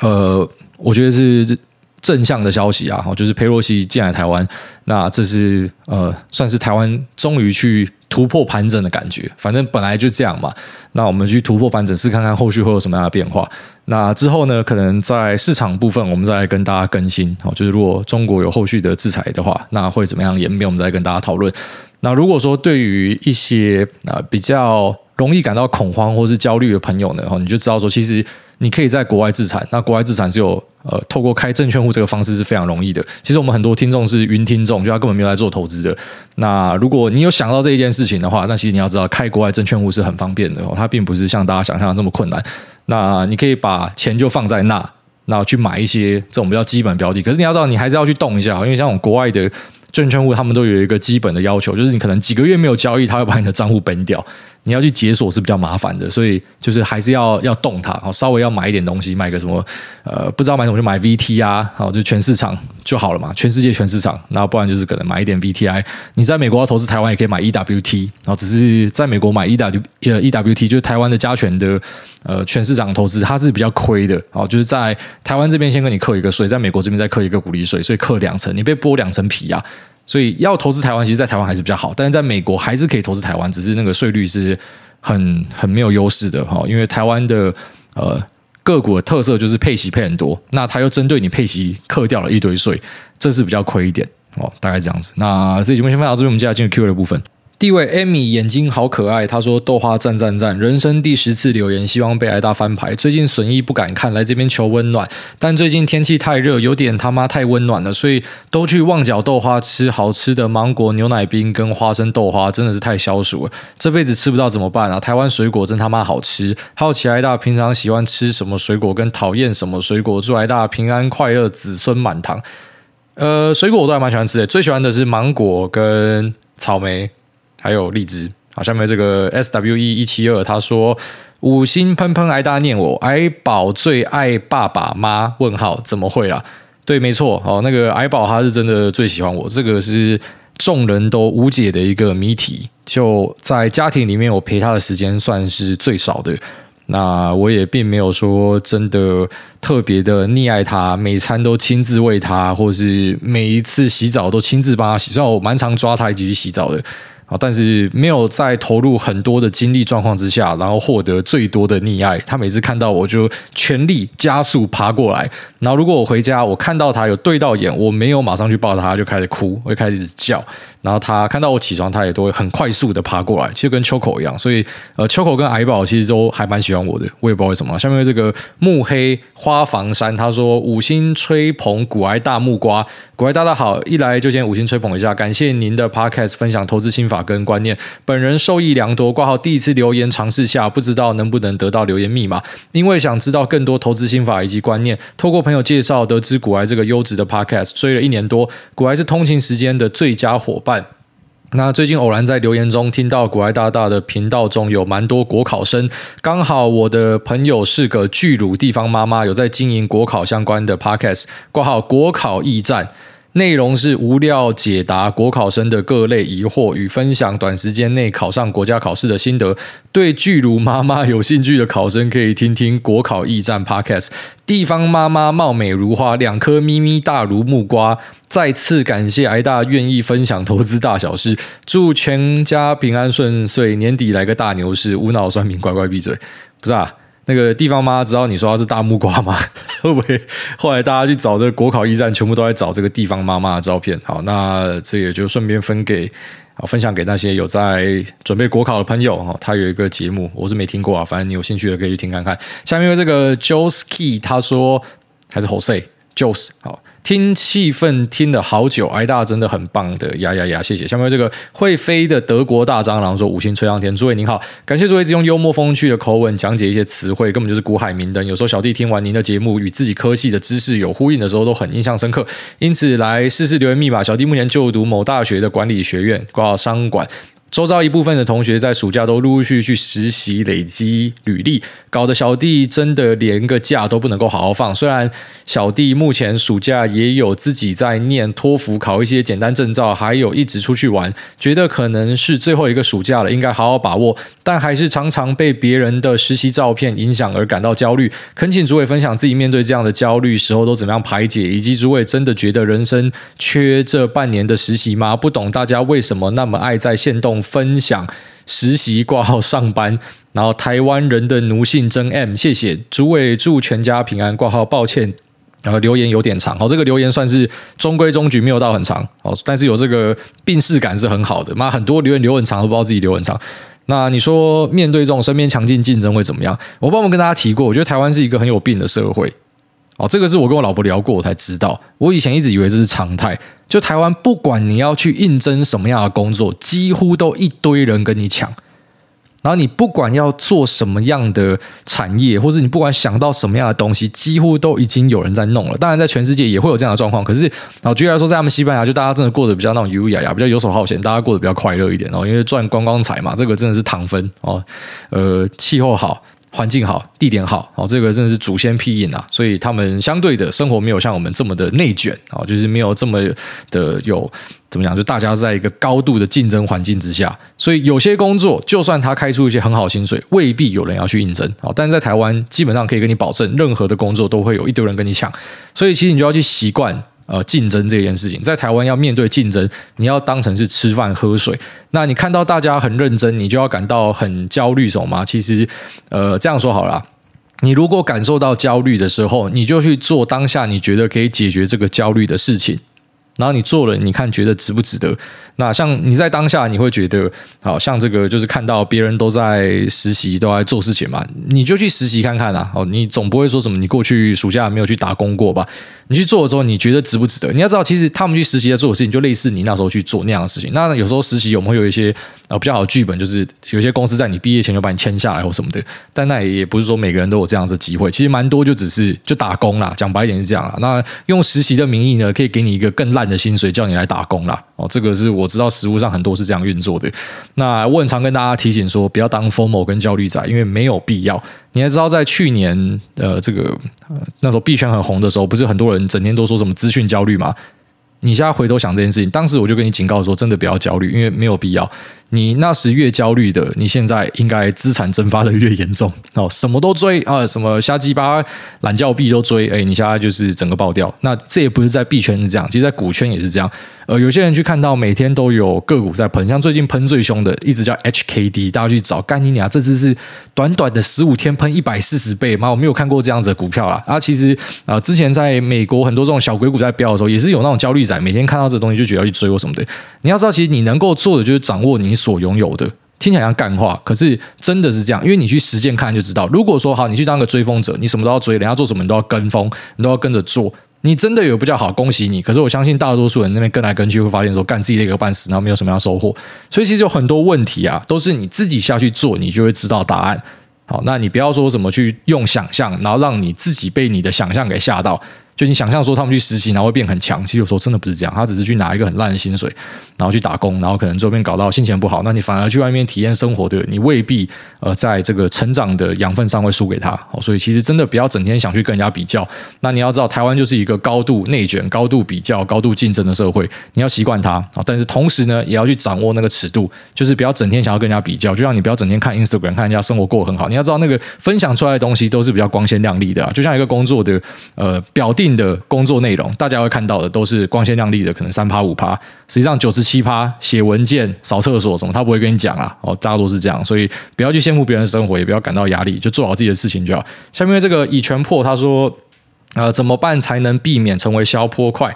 呃，我觉得是正向的消息啊，就是佩洛西进来台湾，那这是呃，算是台湾终于去突破盘整的感觉。反正本来就这样嘛，那我们去突破盘整，试看看后续会有什么样的变化。那之后呢，可能在市场部分，我们再来跟大家更新。好，就是如果中国有后续的制裁的话，那会怎么样演变，我们再跟大家讨论。那如果说对于一些啊比较容易感到恐慌或是焦虑的朋友呢，你就知道说，其实你可以在国外自产。那国外自产只有呃，透过开证券户这个方式是非常容易的。其实我们很多听众是云听众，就他根本没有来做投资的。那如果你有想到这一件事情的话，那其实你要知道，开国外证券户是很方便的哦，它并不是像大家想象的这么困难。那你可以把钱就放在那，那去买一些这种比较基本标的。可是你要知道，你还是要去动一下，因为像我们国外的。证券户他们都有一个基本的要求，就是你可能几个月没有交易，他会把你的账户崩掉，你要去解锁是比较麻烦的，所以就是还是要要动它，稍微要买一点东西，买个什么呃不知道买什么就买 VT 啊，好就全市场就好了嘛，全世界全市场，然后不然就是可能买一点 VTI。你在美国要投资台湾也可以买 EWT，然后只是在美国买 EW 呃 EWT 就是台湾的加权的呃全市场投资，它是比较亏的，好就是在台湾这边先跟你扣一个税，在美国这边再扣一个股利税，所以扣两层，你被剥两层皮啊。所以要投资台湾，其实，在台湾还是比较好，但是在美国还是可以投资台湾，只是那个税率是很很没有优势的哈。因为台湾的呃个股的特色就是配息配很多，那它又针对你配息课掉了一堆税，这是比较亏一点哦，大概这样子。那这节目先分享到这边，我们接下来进入 Q&A 的部分。第一位 Amy 眼睛好可爱，他说豆花赞赞赞，人生第十次留言，希望被挨大翻牌。最近损益不敢看，来这边求温暖，但最近天气太热，有点他妈太温暖了，所以都去旺角豆花吃好吃的芒果牛奶冰跟花生豆花，真的是太消暑了，这辈子吃不到怎么办啊？台湾水果真他妈好吃，好奇挨大平常喜欢吃什么水果，跟讨厌什么水果？祝挨大平安快乐，子孙满堂。呃，水果我都还蛮喜欢吃的，最喜欢的是芒果跟草莓。还有荔枝，好，下面这个 S W E 一七二，他说五星喷喷挨大念我，矮宝最爱爸爸妈？问号怎么会啦？对，没错，哦，那个矮宝他是真的最喜欢我，这个是众人都无解的一个谜题。就在家庭里面，我陪他的时间算是最少的。那我也并没有说真的特别的溺爱他，每餐都亲自喂他，或是每一次洗澡都亲自帮他洗。虽然我蛮常抓他一起去洗澡的。但是没有在投入很多的精力状况之下，然后获得最多的溺爱。他每次看到我就全力加速爬过来，然后如果我回家，我看到他有对到眼，我没有马上去抱他，他就开始哭，会开始叫。然后他看到我起床，他也都会很快速的爬过来，其实跟秋口一样。所以呃，秋口跟矮宝其实都还蛮喜欢我的，我也不知道为什么。下面这个木黑花房山他说五星吹捧古埃大木瓜，古埃大大好，一来就先五星吹捧一下，感谢您的 podcast 分享投资心法跟观念，本人受益良多。挂号第一次留言尝试下，不知道能不能得到留言密码，因为想知道更多投资心法以及观念，透过朋友介绍得知古埃这个优质的 podcast，追了一年多，古埃是通勤时间的最佳伙伴。那最近偶然在留言中听到股癌大大的频道中有蛮多国考生，刚好我的朋友是个巨乳地方妈妈，有在经营国考相关的 podcast，挂号国考驿站。内容是无料解答国考生的各类疑惑与分享短时间内考上国家考试的心得。对巨乳妈妈有兴趣的考生可以听听国考驿站 Podcast。地方妈妈貌美如花，两颗咪咪大如木瓜。再次感谢挨大愿意分享投资大小事，祝全家平安顺遂，年底来个大牛市，无脑酸民乖乖闭嘴。不是啊。那个地方妈知道你说她是大木瓜吗？*laughs* 会不会后来大家去找这个国考驿站，全部都在找这个地方妈妈的照片？好，那这也就顺便分给好分享给那些有在准备国考的朋友哈。他有一个节目，我是没听过啊，反正你有兴趣的可以去听看看。下面这个 Joski 他说还是 Jose，Jose 好。听气氛听了好久，挨大真的很棒的呀呀呀！谢谢。下面这个会飞的德国大蟑螂说五星吹上天，诸位您好，感谢诸位一直用幽默风趣的口吻讲解一些词汇，根本就是股海明灯。有时候小弟听完您的节目，与自己科系的知识有呼应的时候，都很印象深刻。因此来试试留言密码。小弟目前就读某大学的管理学院，挂商管。周遭一部分的同学在暑假都陆陆续续去实习，累积履历，搞得小弟真的连个假都不能够好好放。虽然小弟目前暑假也有自己在念托福，考一些简单证照，还有一直出去玩，觉得可能是最后一个暑假了，应该好好把握。但还是常常被别人的实习照片影响而感到焦虑。恳请主委分享自己面对这样的焦虑时候都怎么样排解，以及主委真的觉得人生缺这半年的实习吗？不懂大家为什么那么爱在线动分享实习挂号上班，然后台湾人的奴性真 M，谢谢主委，祝全家平安挂号，抱歉，然后留言有点长，好，这个留言算是中规中矩，没有到很长，哦，但是有这个病识感是很好的，妈，很多留言留很长都不知道自己留很长。那你说面对这种身边强劲竞争会怎么样？我帮我们跟大家提过，我觉得台湾是一个很有病的社会。哦，这个是我跟我老婆聊过，我才知道。我以前一直以为这是常态。就台湾，不管你要去应征什么样的工作，几乎都一堆人跟你抢。然后你不管要做什么样的产业，或者你不管想到什么样的东西，几乎都已经有人在弄了。当然，在全世界也会有这样的状况。可是，然后举例来说，在他们西班牙，就大家真的过得比较那种优雅呀，比较游手好闲，大家过得比较快乐一点哦，因为赚观光财嘛，这个真的是糖分哦。呃，气候好。环境好，地点好，哦，这个真的是祖先庇荫啊，所以他们相对的生活没有像我们这么的内卷啊，就是没有这么的有怎么讲，就大家在一个高度的竞争环境之下，所以有些工作就算他开出一些很好薪水，未必有人要去应征啊。但是在台湾，基本上可以跟你保证，任何的工作都会有一堆人跟你抢，所以其实你就要去习惯。呃，竞争这件事情，在台湾要面对竞争，你要当成是吃饭喝水。那你看到大家很认真，你就要感到很焦虑，什么吗？其实，呃，这样说好了，你如果感受到焦虑的时候，你就去做当下你觉得可以解决这个焦虑的事情。然后你做了，你看觉得值不值得？那像你在当下，你会觉得，好像这个就是看到别人都在实习，都在做事情嘛，你就去实习看看啊。哦，你总不会说什么，你过去暑假没有去打工过吧？你去做的时候，你觉得值不值得？你要知道，其实他们去实习在做的事情，就类似你那时候去做那样的事情。那有时候实习我们会有一些呃比较好的剧本，就是有些公司在你毕业前就把你签下来或什么的。但那也不是说每个人都有这样子的机会，其实蛮多就只是就打工啦。讲白一点是这样啦。那用实习的名义呢，可以给你一个更烂的薪水，叫你来打工啦。哦，这个是我知道实务上很多是这样运作的。那我很常跟大家提醒说，不要当 FOMO 跟焦虑仔，因为没有必要。你还知道，在去年呃这个那时候币圈很红的时候，不是很多人整天都说什么资讯焦虑吗？你现在回头想这件事情，当时我就跟你警告说，真的不要焦虑，因为没有必要。你那时越焦虑的，你现在应该资产蒸发的越严重哦，什么都追啊，什么瞎鸡巴懒觉币都追，哎，你现在就是整个爆掉。那这也不是在币圈是这样，其实在股圈也是这样。呃，有些人去看到每天都有个股在喷，像最近喷最凶的，一直叫 HKD，大家去找干你娘，这只是短短的十五天喷一百四十倍，妈，我没有看过这样子的股票啦。啊，其实啊、之前在美国很多这种小鬼股在飙的时候，也是有那种焦虑仔，每天看到这东西就觉得要去追或什么的。你要知道，其实你能够做的就是掌握你所拥有的，听起来像干话，可是真的是这样，因为你去实践看就知道。如果说好，你去当个追风者，你什么都要追，人家做什么你都要跟风，你都要跟着做，你真的有比较好，恭喜你。可是我相信大多数人那边跟来跟去会发现说，干自己那个半死，然后没有什么样收获。所以其实有很多问题啊，都是你自己下去做，你就会知道答案。好，那你不要说什么去用想象，然后让你自己被你的想象给吓到。就你想象说他们去实习然后会变很强，其实有时候真的不是这样，他只是去拿一个很烂的薪水，然后去打工，然后可能周边搞到心情不好，那你反而去外面体验生活的，你未必呃在这个成长的养分上会输给他。所以其实真的不要整天想去跟人家比较。那你要知道，台湾就是一个高度内卷、高度比较、高度竞争的社会，你要习惯它啊。但是同时呢，也要去掌握那个尺度，就是不要整天想要跟人家比较，就像你不要整天看 Instagram 看人家生活过得很好。你要知道，那个分享出来的东西都是比较光鲜亮丽的，就像一个工作的呃表弟定的工作内容，大家会看到的都是光鲜亮丽的，可能三趴五趴，实际上九十七趴写文件、扫厕所什么，他不会跟你讲啊。哦，大家都是这样，所以不要去羡慕别人的生活，也不要感到压力，就做好自己的事情就好。下面这个以权破他说，呃，怎么办才能避免成为消坡块？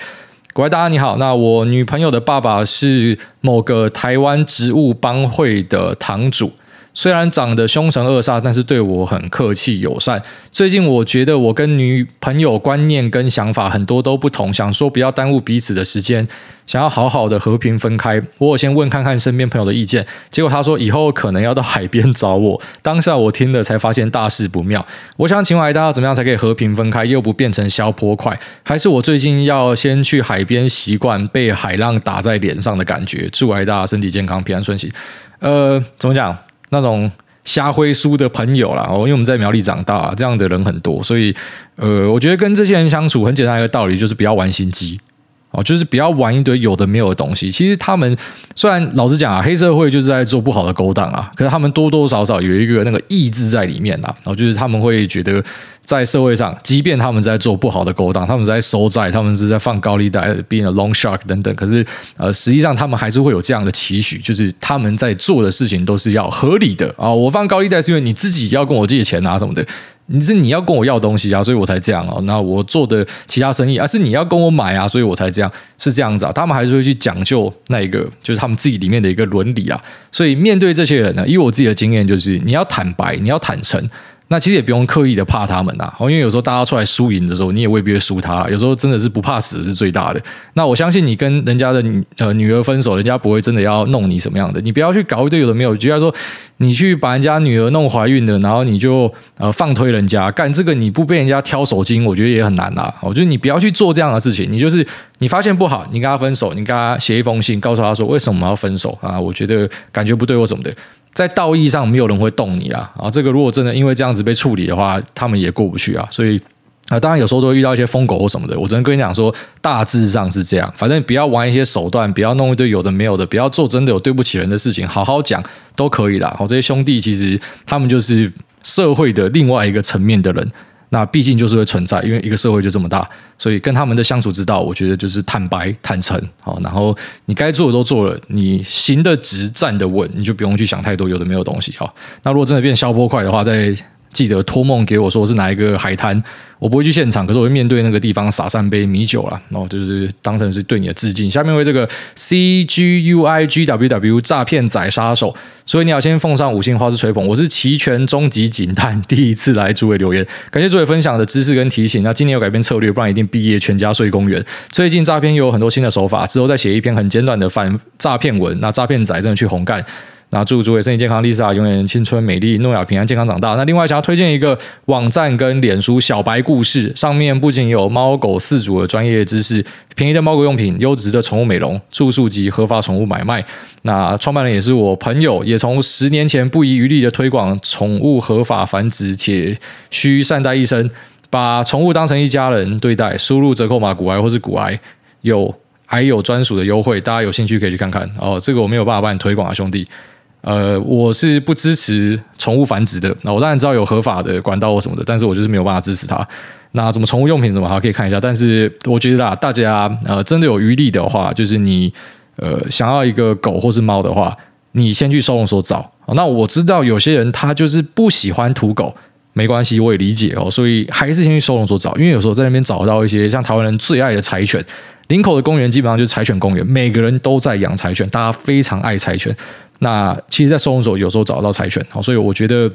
各位大家你好，那我女朋友的爸爸是某个台湾植物帮会的堂主。虽然长得凶神恶煞，但是对我很客气友善。最近我觉得我跟女朋友观念跟想法很多都不同，想说不要耽误彼此的时间，想要好好的和平分开。我有先问看看身边朋友的意见，结果他说以后可能要到海边找我。当下我听了才发现大事不妙。我想请问大家怎么样才可以和平分开，又不变成消波块？还是我最近要先去海边习惯被海浪打在脸上的感觉？祝大家身体健康，平安顺心。呃，怎么讲？那种瞎灰书的朋友啦，哦，因为我们在苗栗长大，这样的人很多，所以呃，我觉得跟这些人相处很简单一个道理，就是不要玩心机。哦，就是不要玩一堆有的没有的东西。其实他们虽然老实讲啊，黑社会就是在做不好的勾当啊，可是他们多多少少有一个那个意志在里面啊。然后就是他们会觉得，在社会上，即便他们在做不好的勾当，他们在收债，他们是在放高利贷，being a long shark 等等。可是呃，实际上他们还是会有这样的期许，就是他们在做的事情都是要合理的啊。我放高利贷是因为你自己要跟我借钱啊什么的。你是你要跟我要东西啊，所以我才这样哦。那我做的其他生意啊，是你要跟我买啊，所以我才这样，是这样子啊。他们还是会去讲究那一个，就是他们自己里面的一个伦理啊。所以面对这些人呢，以我自己的经验，就是你要坦白，你要坦诚。那其实也不用刻意的怕他们呐，因为有时候大家出来输赢的时候，你也未必会输他。有时候真的是不怕死是最大的。那我相信你跟人家的女呃女儿分手，人家不会真的要弄你什么样的。你不要去搞一堆有的没有，就像说你去把人家女儿弄怀孕的，然后你就呃放推人家干这个，你不被人家挑手筋，我觉得也很难呐。我觉得你不要去做这样的事情。你就是你发现不好，你跟他分手，你跟他写一封信，告诉他说为什么我们要分手啊？我觉得感觉不对或什么的。在道义上，没有人会动你啦。啊，这个如果真的因为这样子被处理的话，他们也过不去啊。所以啊，当然有时候都会遇到一些疯狗或什么的。我只能跟你讲说，大致上是这样。反正不要玩一些手段，不要弄一堆有的没有的，不要做真的有对不起人的事情，好好讲都可以啦。好，这些兄弟其实他们就是社会的另外一个层面的人。那毕竟就是会存在，因为一个社会就这么大，所以跟他们的相处之道，我觉得就是坦白、坦诚，好，然后你该做的都做了，你行得直、站得稳，你就不用去想太多有的没有东西，好。那如果真的变消波块的话，在记得托梦给我说是哪一个海滩。我不会去现场，可是我会面对那个地方洒三杯米酒啦，然后就是当成是对你的致敬。下面为这个 C G U I G W W 诈骗仔杀手，所以你要先奉上五星花式吹捧。我是齐全终极警探，第一次来诸位留言，感谢诸位分享的知识跟提醒。那今年有改变策略，不然一定毕业全家睡公园。最近诈骗又有很多新的手法，之后再写一篇很简短的反诈骗文。那诈骗仔真的去红干。那祝诸位身体健康，Lisa 永远青春美丽，诺亚平安健康长大。那另外想要推荐一个网站跟脸书小白故事，上面不仅有猫狗饲主的专业知识，便宜的猫狗用品，优质的宠物美容、住宿及合法宠物买卖。那创办人也是我朋友，也从十年前不遗余力的推广宠物合法繁殖，且需善待一生，把宠物当成一家人对待。输入折扣码股癌或是股癌，有还有专属的优惠，大家有兴趣可以去看看哦。这个我没有办法帮你推广啊，兄弟。呃，我是不支持宠物繁殖的。那我当然知道有合法的管道或什么的，但是我就是没有办法支持它。那什么宠物用品什么，还可以看一下。但是我觉得啦，大家呃真的有余力的话，就是你呃想要一个狗或是猫的话，你先去收容所找。那我知道有些人他就是不喜欢土狗，没关系，我也理解哦。所以还是先去收容所找，因为有时候在那边找到一些像台湾人最爱的柴犬。林口的公园基本上就是柴犬公园，每个人都在养柴犬，大家非常爱柴犬。那其实，在收容所有时候找到柴犬，好，所以我觉得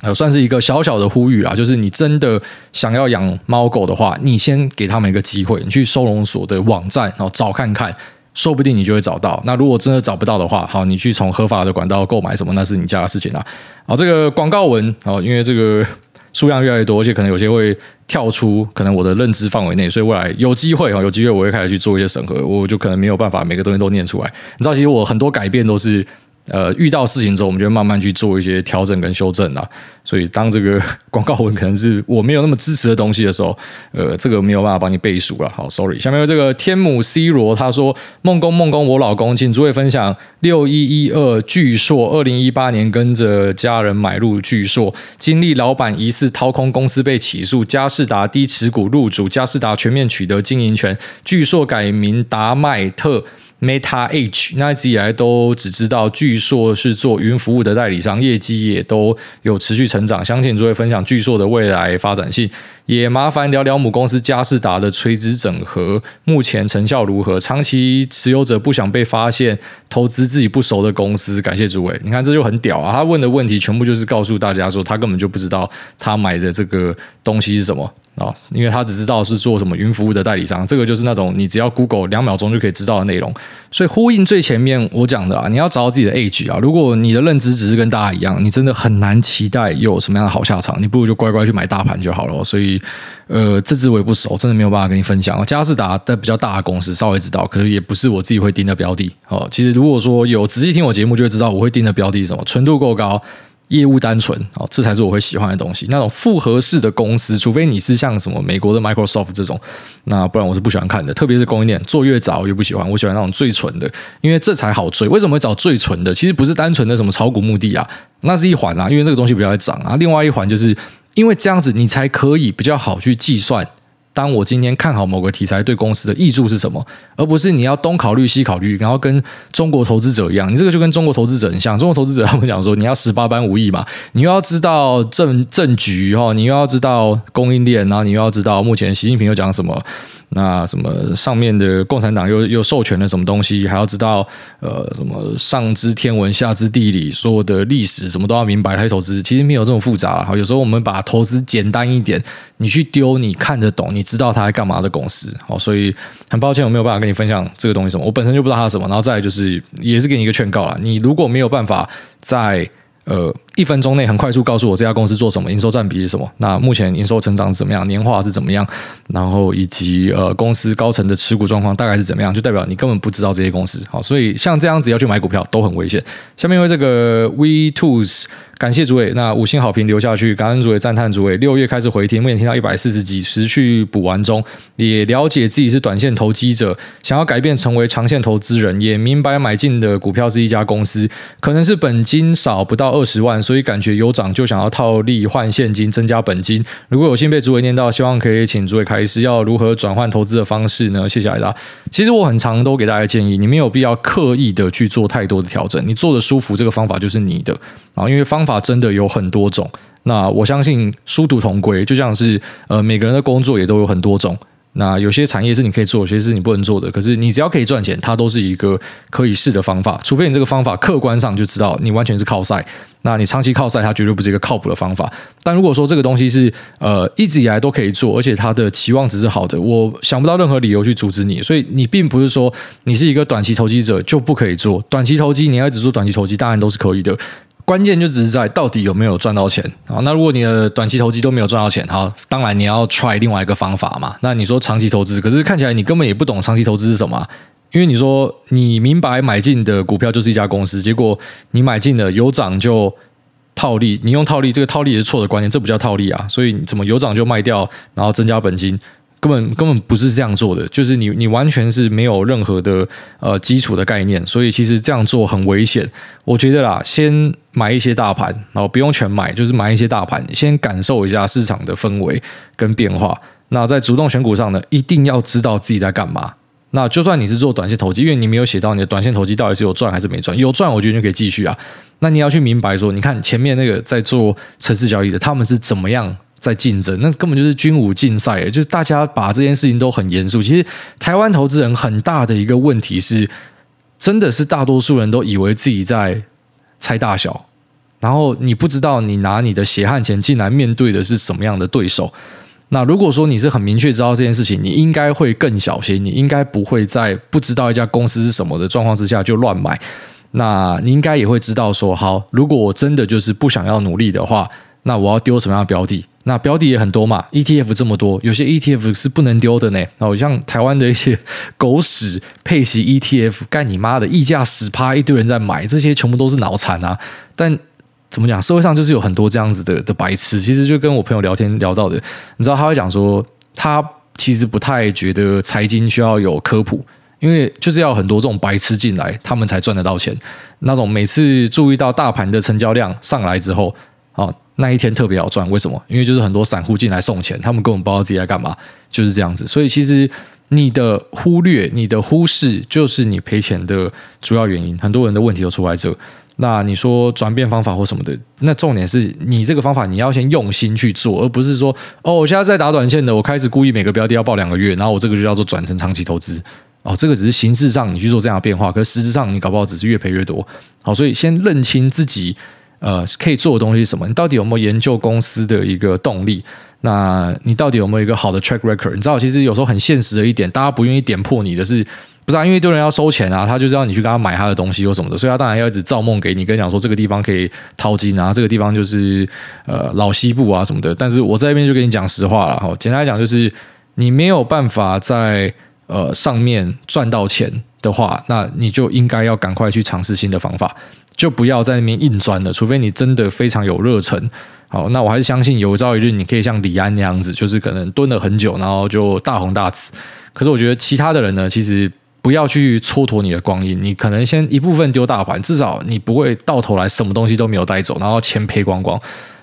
呃，算是一个小小的呼吁啦，就是你真的想要养猫狗的话，你先给他们一个机会，你去收容所的网站，然后找看看，说不定你就会找到。那如果真的找不到的话，好，你去从合法的管道购买什么，那是你家的事情啦。好，这个广告文，好，因为这个。数量越来越多，而且可能有些会跳出可能我的认知范围内，所以未来有机会哈，有机会我会开始去做一些审核，我就可能没有办法每个东西都念出来。你知道，其实我很多改变都是。呃，遇到事情之后，我们就会慢慢去做一些调整跟修正啦。所以，当这个广告文可能是我没有那么支持的东西的时候，呃，这个没有办法帮你背书了。好，sorry。下面有这个天母 C 罗，他说：“梦工梦工，我老公，请诸位分享六一一二巨硕，二零一八年跟着家人买入巨硕，经历老板疑似掏空公司被起诉，佳士达低持股入主，佳士达全面取得经营权，巨硕改名达迈特。” Meta H 那一直以来都只知道巨硕是做云服务的代理商，业绩也都有持续成长。相信诸位分享巨硕的未来发展性，也麻烦聊聊母公司嘉士达的垂直整合，目前成效如何？长期持有者不想被发现投资自己不熟的公司，感谢诸位。你看这就很屌啊！他问的问题全部就是告诉大家说，他根本就不知道他买的这个东西是什么。啊，因为他只知道是做什么云服务的代理商，这个就是那种你只要 Google 两秒钟就可以知道的内容。所以呼应最前面我讲的啊，你要找到自己的 edge 啊。如果你的认知只是跟大家一样，你真的很难期待有什么样的好下场。你不如就乖乖去买大盘就好了。所以，呃，这支我也不熟，真的没有办法跟你分享。佳士达的比较大的公司稍微知道，可是也不是我自己会盯的标的。哦，其实如果说有仔细听我节目，就会知道我会盯的标的是什么，纯度够高。业务单纯，哦，这才是我会喜欢的东西。那种复合式的公司，除非你是像什么美国的 Microsoft 这种，那不然我是不喜欢看的。特别是供应链做越早越不喜欢，我喜欢那种最纯的，因为这才好追。为什么会找最纯的？其实不是单纯的什么炒股目的啊，那是一环啊，因为这个东西比较会涨啊。另外一环就是因为这样子，你才可以比较好去计算。当我今天看好某个题材对公司的益处是什么，而不是你要东考虑西考虑，然后跟中国投资者一样，你这个就跟中国投资者很像。中国投资者他们讲说，你要十八般武艺嘛，*laughs* 你又要知道政政局哈，你又要知道供应链，然后你又要知道目前习近平又讲什么。那什么上面的共产党又又授权了什么东西？还要知道呃什么上知天文下知地理，所有的历史什么都要明白，还投资其实没有这么复杂。好，有时候我们把投资简单一点，你去丢你看得懂，你知道他在干嘛的公司。好，所以很抱歉我没有办法跟你分享这个东西什么，我本身就不知道它是什么。然后再来就是也是给你一个劝告啦，你如果没有办法在呃。一分钟内很快速告诉我这家公司做什么，营收占比是什么？那目前营收成长怎么样？年化是怎么样？然后以及呃公司高层的持股状况大概是怎么样？就代表你根本不知道这些公司。好，所以像这样子要去买股票都很危险。下面为这个 We Tools 感谢主委，那五星好评留下去，感恩主委，赞叹主委。六月开始回听，目前听到一百四十几，持续补完中，也了解自己是短线投机者，想要改变成为长线投资人，也明白买进的股票是一家公司，可能是本金少不到二十万。所以感觉有涨就想要套利换现金增加本金。如果有幸被主委念到，希望可以请主委开示，要如何转换投资的方式呢？谢谢大家。其实我很常都给大家建议，你没有必要刻意的去做太多的调整，你做的舒服，这个方法就是你的啊。因为方法真的有很多种。那我相信殊途同归，就像是呃每个人的工作也都有很多种。那有些产业是你可以做，有些是你不能做的。可是你只要可以赚钱，它都是一个可以试的方法。除非你这个方法客观上就知道你完全是靠赛，那你长期靠赛，它绝对不是一个靠谱的方法。但如果说这个东西是呃一直以来都可以做，而且它的期望值是好的，我想不到任何理由去阻止你。所以你并不是说你是一个短期投机者就不可以做短期投机，你要一直做短期投机，当然都是可以的。关键就只是在到底有没有赚到钱啊？那如果你的短期投机都没有赚到钱，好，当然你要 try 另外一个方法嘛。那你说长期投资，可是看起来你根本也不懂长期投资是什么，因为你说你明白买进的股票就是一家公司，结果你买进了有涨就套利，你用套利，这个套利也是错的观念，这不叫套利啊。所以你怎么有涨就卖掉，然后增加本金？根本根本不是这样做的，就是你你完全是没有任何的呃基础的概念，所以其实这样做很危险。我觉得啦，先买一些大盘，然后不用全买，就是买一些大盘，先感受一下市场的氛围跟变化。那在主动选股上呢，一定要知道自己在干嘛。那就算你是做短线投机，因为你没有写到你的短线投机到底是有赚还是没赚，有赚我觉得你可以继续啊。那你要去明白说，你看前面那个在做城市交易的，他们是怎么样？在竞争，那根本就是军武竞赛，就是大家把这件事情都很严肃。其实台湾投资人很大的一个问题是，真的是大多数人都以为自己在猜大小，然后你不知道你拿你的血汗钱进来面对的是什么样的对手。那如果说你是很明确知道这件事情，你应该会更小心，你应该不会在不知道一家公司是什么的状况之下就乱买。那你应该也会知道说，好，如果我真的就是不想要努力的话，那我要丢什么样的标的？那标的也很多嘛，ETF 这么多，有些 ETF 是不能丢的呢。然后像台湾的一些狗屎配息 ETF，干你妈的，溢价十趴，一堆人在买，这些全部都是脑残啊。但怎么讲，社会上就是有很多这样子的的白痴。其实就跟我朋友聊天聊到的，你知道他会讲说，他其实不太觉得财经需要有科普，因为就是要很多这种白痴进来，他们才赚得到钱。那种每次注意到大盘的成交量上来之后，啊。那一天特别好赚，为什么？因为就是很多散户进来送钱，他们根本不知道自己在干嘛，就是这样子。所以其实你的忽略、你的忽视，就是你赔钱的主要原因。很多人的问题都出在这。那你说转变方法或什么的，那重点是你这个方法你要先用心去做，而不是说哦，我现在在打短线的，我开始故意每个标的要报两个月，然后我这个就叫做转成长期投资。哦，这个只是形式上你去做这样的变化，可实质上你搞不好只是越赔越多。好，所以先认清自己。呃可以做的东西是什么？你到底有没有研究公司的一个动力？那你到底有没有一个好的 track record？你知道，其实有时候很现实的一点，大家不愿意点破你的是，不是啊？因为一堆人要收钱啊，他就知道你去跟他买他的东西或什么的，所以他当然要一直造梦给你，跟你讲说这个地方可以淘金啊，这个地方就是呃老西部啊什么的。但是我在这边就跟你讲实话了哈，简单来讲就是你没有办法在呃上面赚到钱的话，那你就应该要赶快去尝试新的方法，就不要在那边硬钻了，除非你真的非常有热忱。好，那我还是相信有朝一日你可以像李安那样子，就是可能蹲了很久，然后就大红大紫。可是我觉得其他的人呢，其实不要去蹉跎你的光阴，你可能先一部分丢大盘，至少你不会到头来什么东西都没有带走，然后钱赔光光。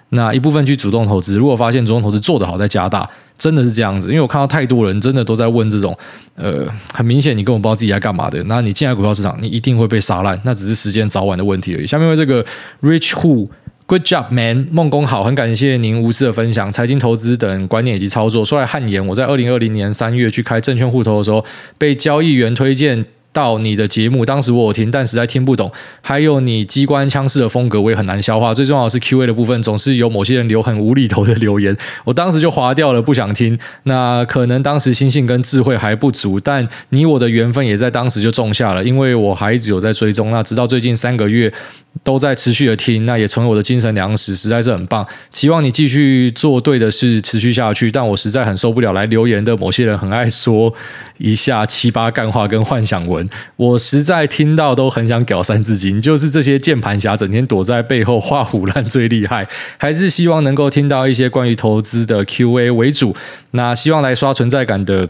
那一部分去主动投资，如果发现主动投资做得好，再加大，真的是这样子。因为我看到太多人真的都在问这种，呃，很明显你根本不知道自己在干嘛的。那你进来股票市场，你一定会被杀烂，那只是时间早晚的问题而已。下面为这个 Rich Who。Good job, man！梦工好，很感谢您无私的分享，财经投资等观念以及操作。说来汗颜，我在二零二零年三月去开证券户头的时候，被交易员推荐。到你的节目，当时我有听，但实在听不懂。还有你机关枪式的风格，我也很难消化。最重要的是 Q&A 的部分，总是有某些人留很无厘头的留言，我当时就划掉了，不想听。那可能当时心性跟智慧还不足，但你我的缘分也在当时就种下了，因为我还一直有在追踪。那直到最近三个月都在持续的听，那也成为我的精神粮食，实在是很棒。希望你继续做对的事，持续下去。但我实在很受不了来留言的某些人，很爱说一下七八干话跟幻想文。我实在听到都很想屌三字经，就是这些键盘侠整天躲在背后画虎烂最厉害，还是希望能够听到一些关于投资的 Q&A 为主。那希望来刷存在感的。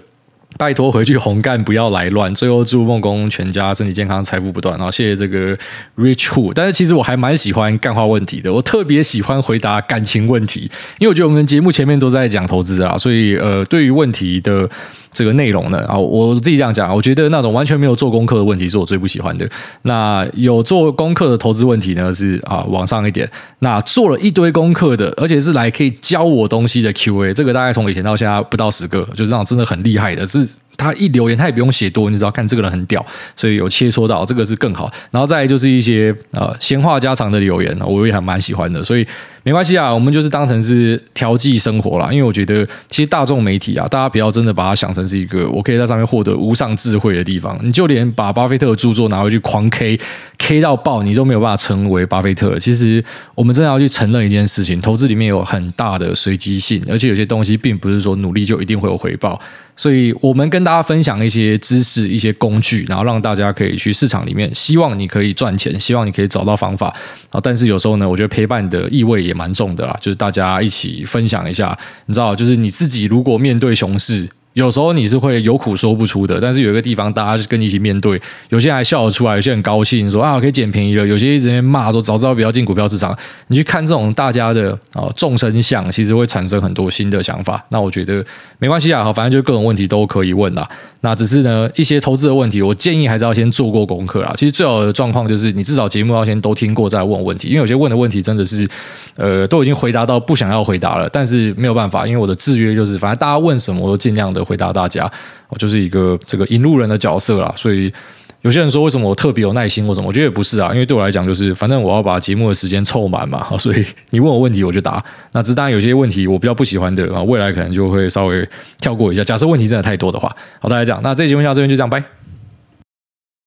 拜托回去红干，不要来乱。最后祝梦工全家身体健康，财富不断。然后谢谢这个 Rich Who。但是其实我还蛮喜欢干话问题的，我特别喜欢回答感情问题，因为我觉得我们节目前面都在讲投资啊，所以呃，对于问题的。这个内容呢啊，我自己这样讲，我觉得那种完全没有做功课的问题是我最不喜欢的。那有做功课的投资问题呢，是啊往上一点。那做了一堆功课的，而且是来可以教我东西的 Q&A，这个大概从以前到现在不到十个，就是那种真的很厉害的，是。他一留言，他也不用写多，你知道，看这个人很屌，所以有切磋到这个是更好。然后再来就是一些呃闲话家常的留言，我也还蛮喜欢的，所以没关系啊，我们就是当成是调剂生活啦。因为我觉得其实大众媒体啊，大家不要真的把它想成是一个我可以在上面获得无上智慧的地方。你就连把巴菲特的著作拿回去狂 K K 到爆，你都没有办法成为巴菲特。其实我们真的要去承认一件事情，投资里面有很大的随机性，而且有些东西并不是说努力就一定会有回报。所以我们跟大家分享一些知识、一些工具，然后让大家可以去市场里面，希望你可以赚钱，希望你可以找到方法啊。但是有时候呢，我觉得陪伴的意味也蛮重的啦，就是大家一起分享一下，你知道，就是你自己如果面对熊市。有时候你是会有苦说不出的，但是有一个地方大家跟你一起面对，有些人还笑得出来，有些人很高兴说啊，可以捡便宜了，有些一直骂说早知道不要进股票市场。你去看这种大家的啊众生相，其实会产生很多新的想法。那我觉得没关系啊，好，反正就各种问题都可以问啦。那只是呢一些投资的问题，我建议还是要先做过功课啦。其实最好的状况就是你至少节目要先都听过再问问题，因为有些问的问题真的是呃都已经回答到不想要回答了，但是没有办法，因为我的制约就是反正大家问什么我都尽量的。回答大家，我就是一个这个引路人的角色啦，所以有些人说为什么我特别有耐心或什么，我觉得也不是啊，因为对我来讲就是反正我要把节目的时间凑满嘛，*laughs* 所以你问我问题我就答。那只是当然有些问题我比较不喜欢的啊，未来可能就会稍微跳过一下。假设问题真的太多的话，好，大家讲，那这期节目到这边就这样，拜。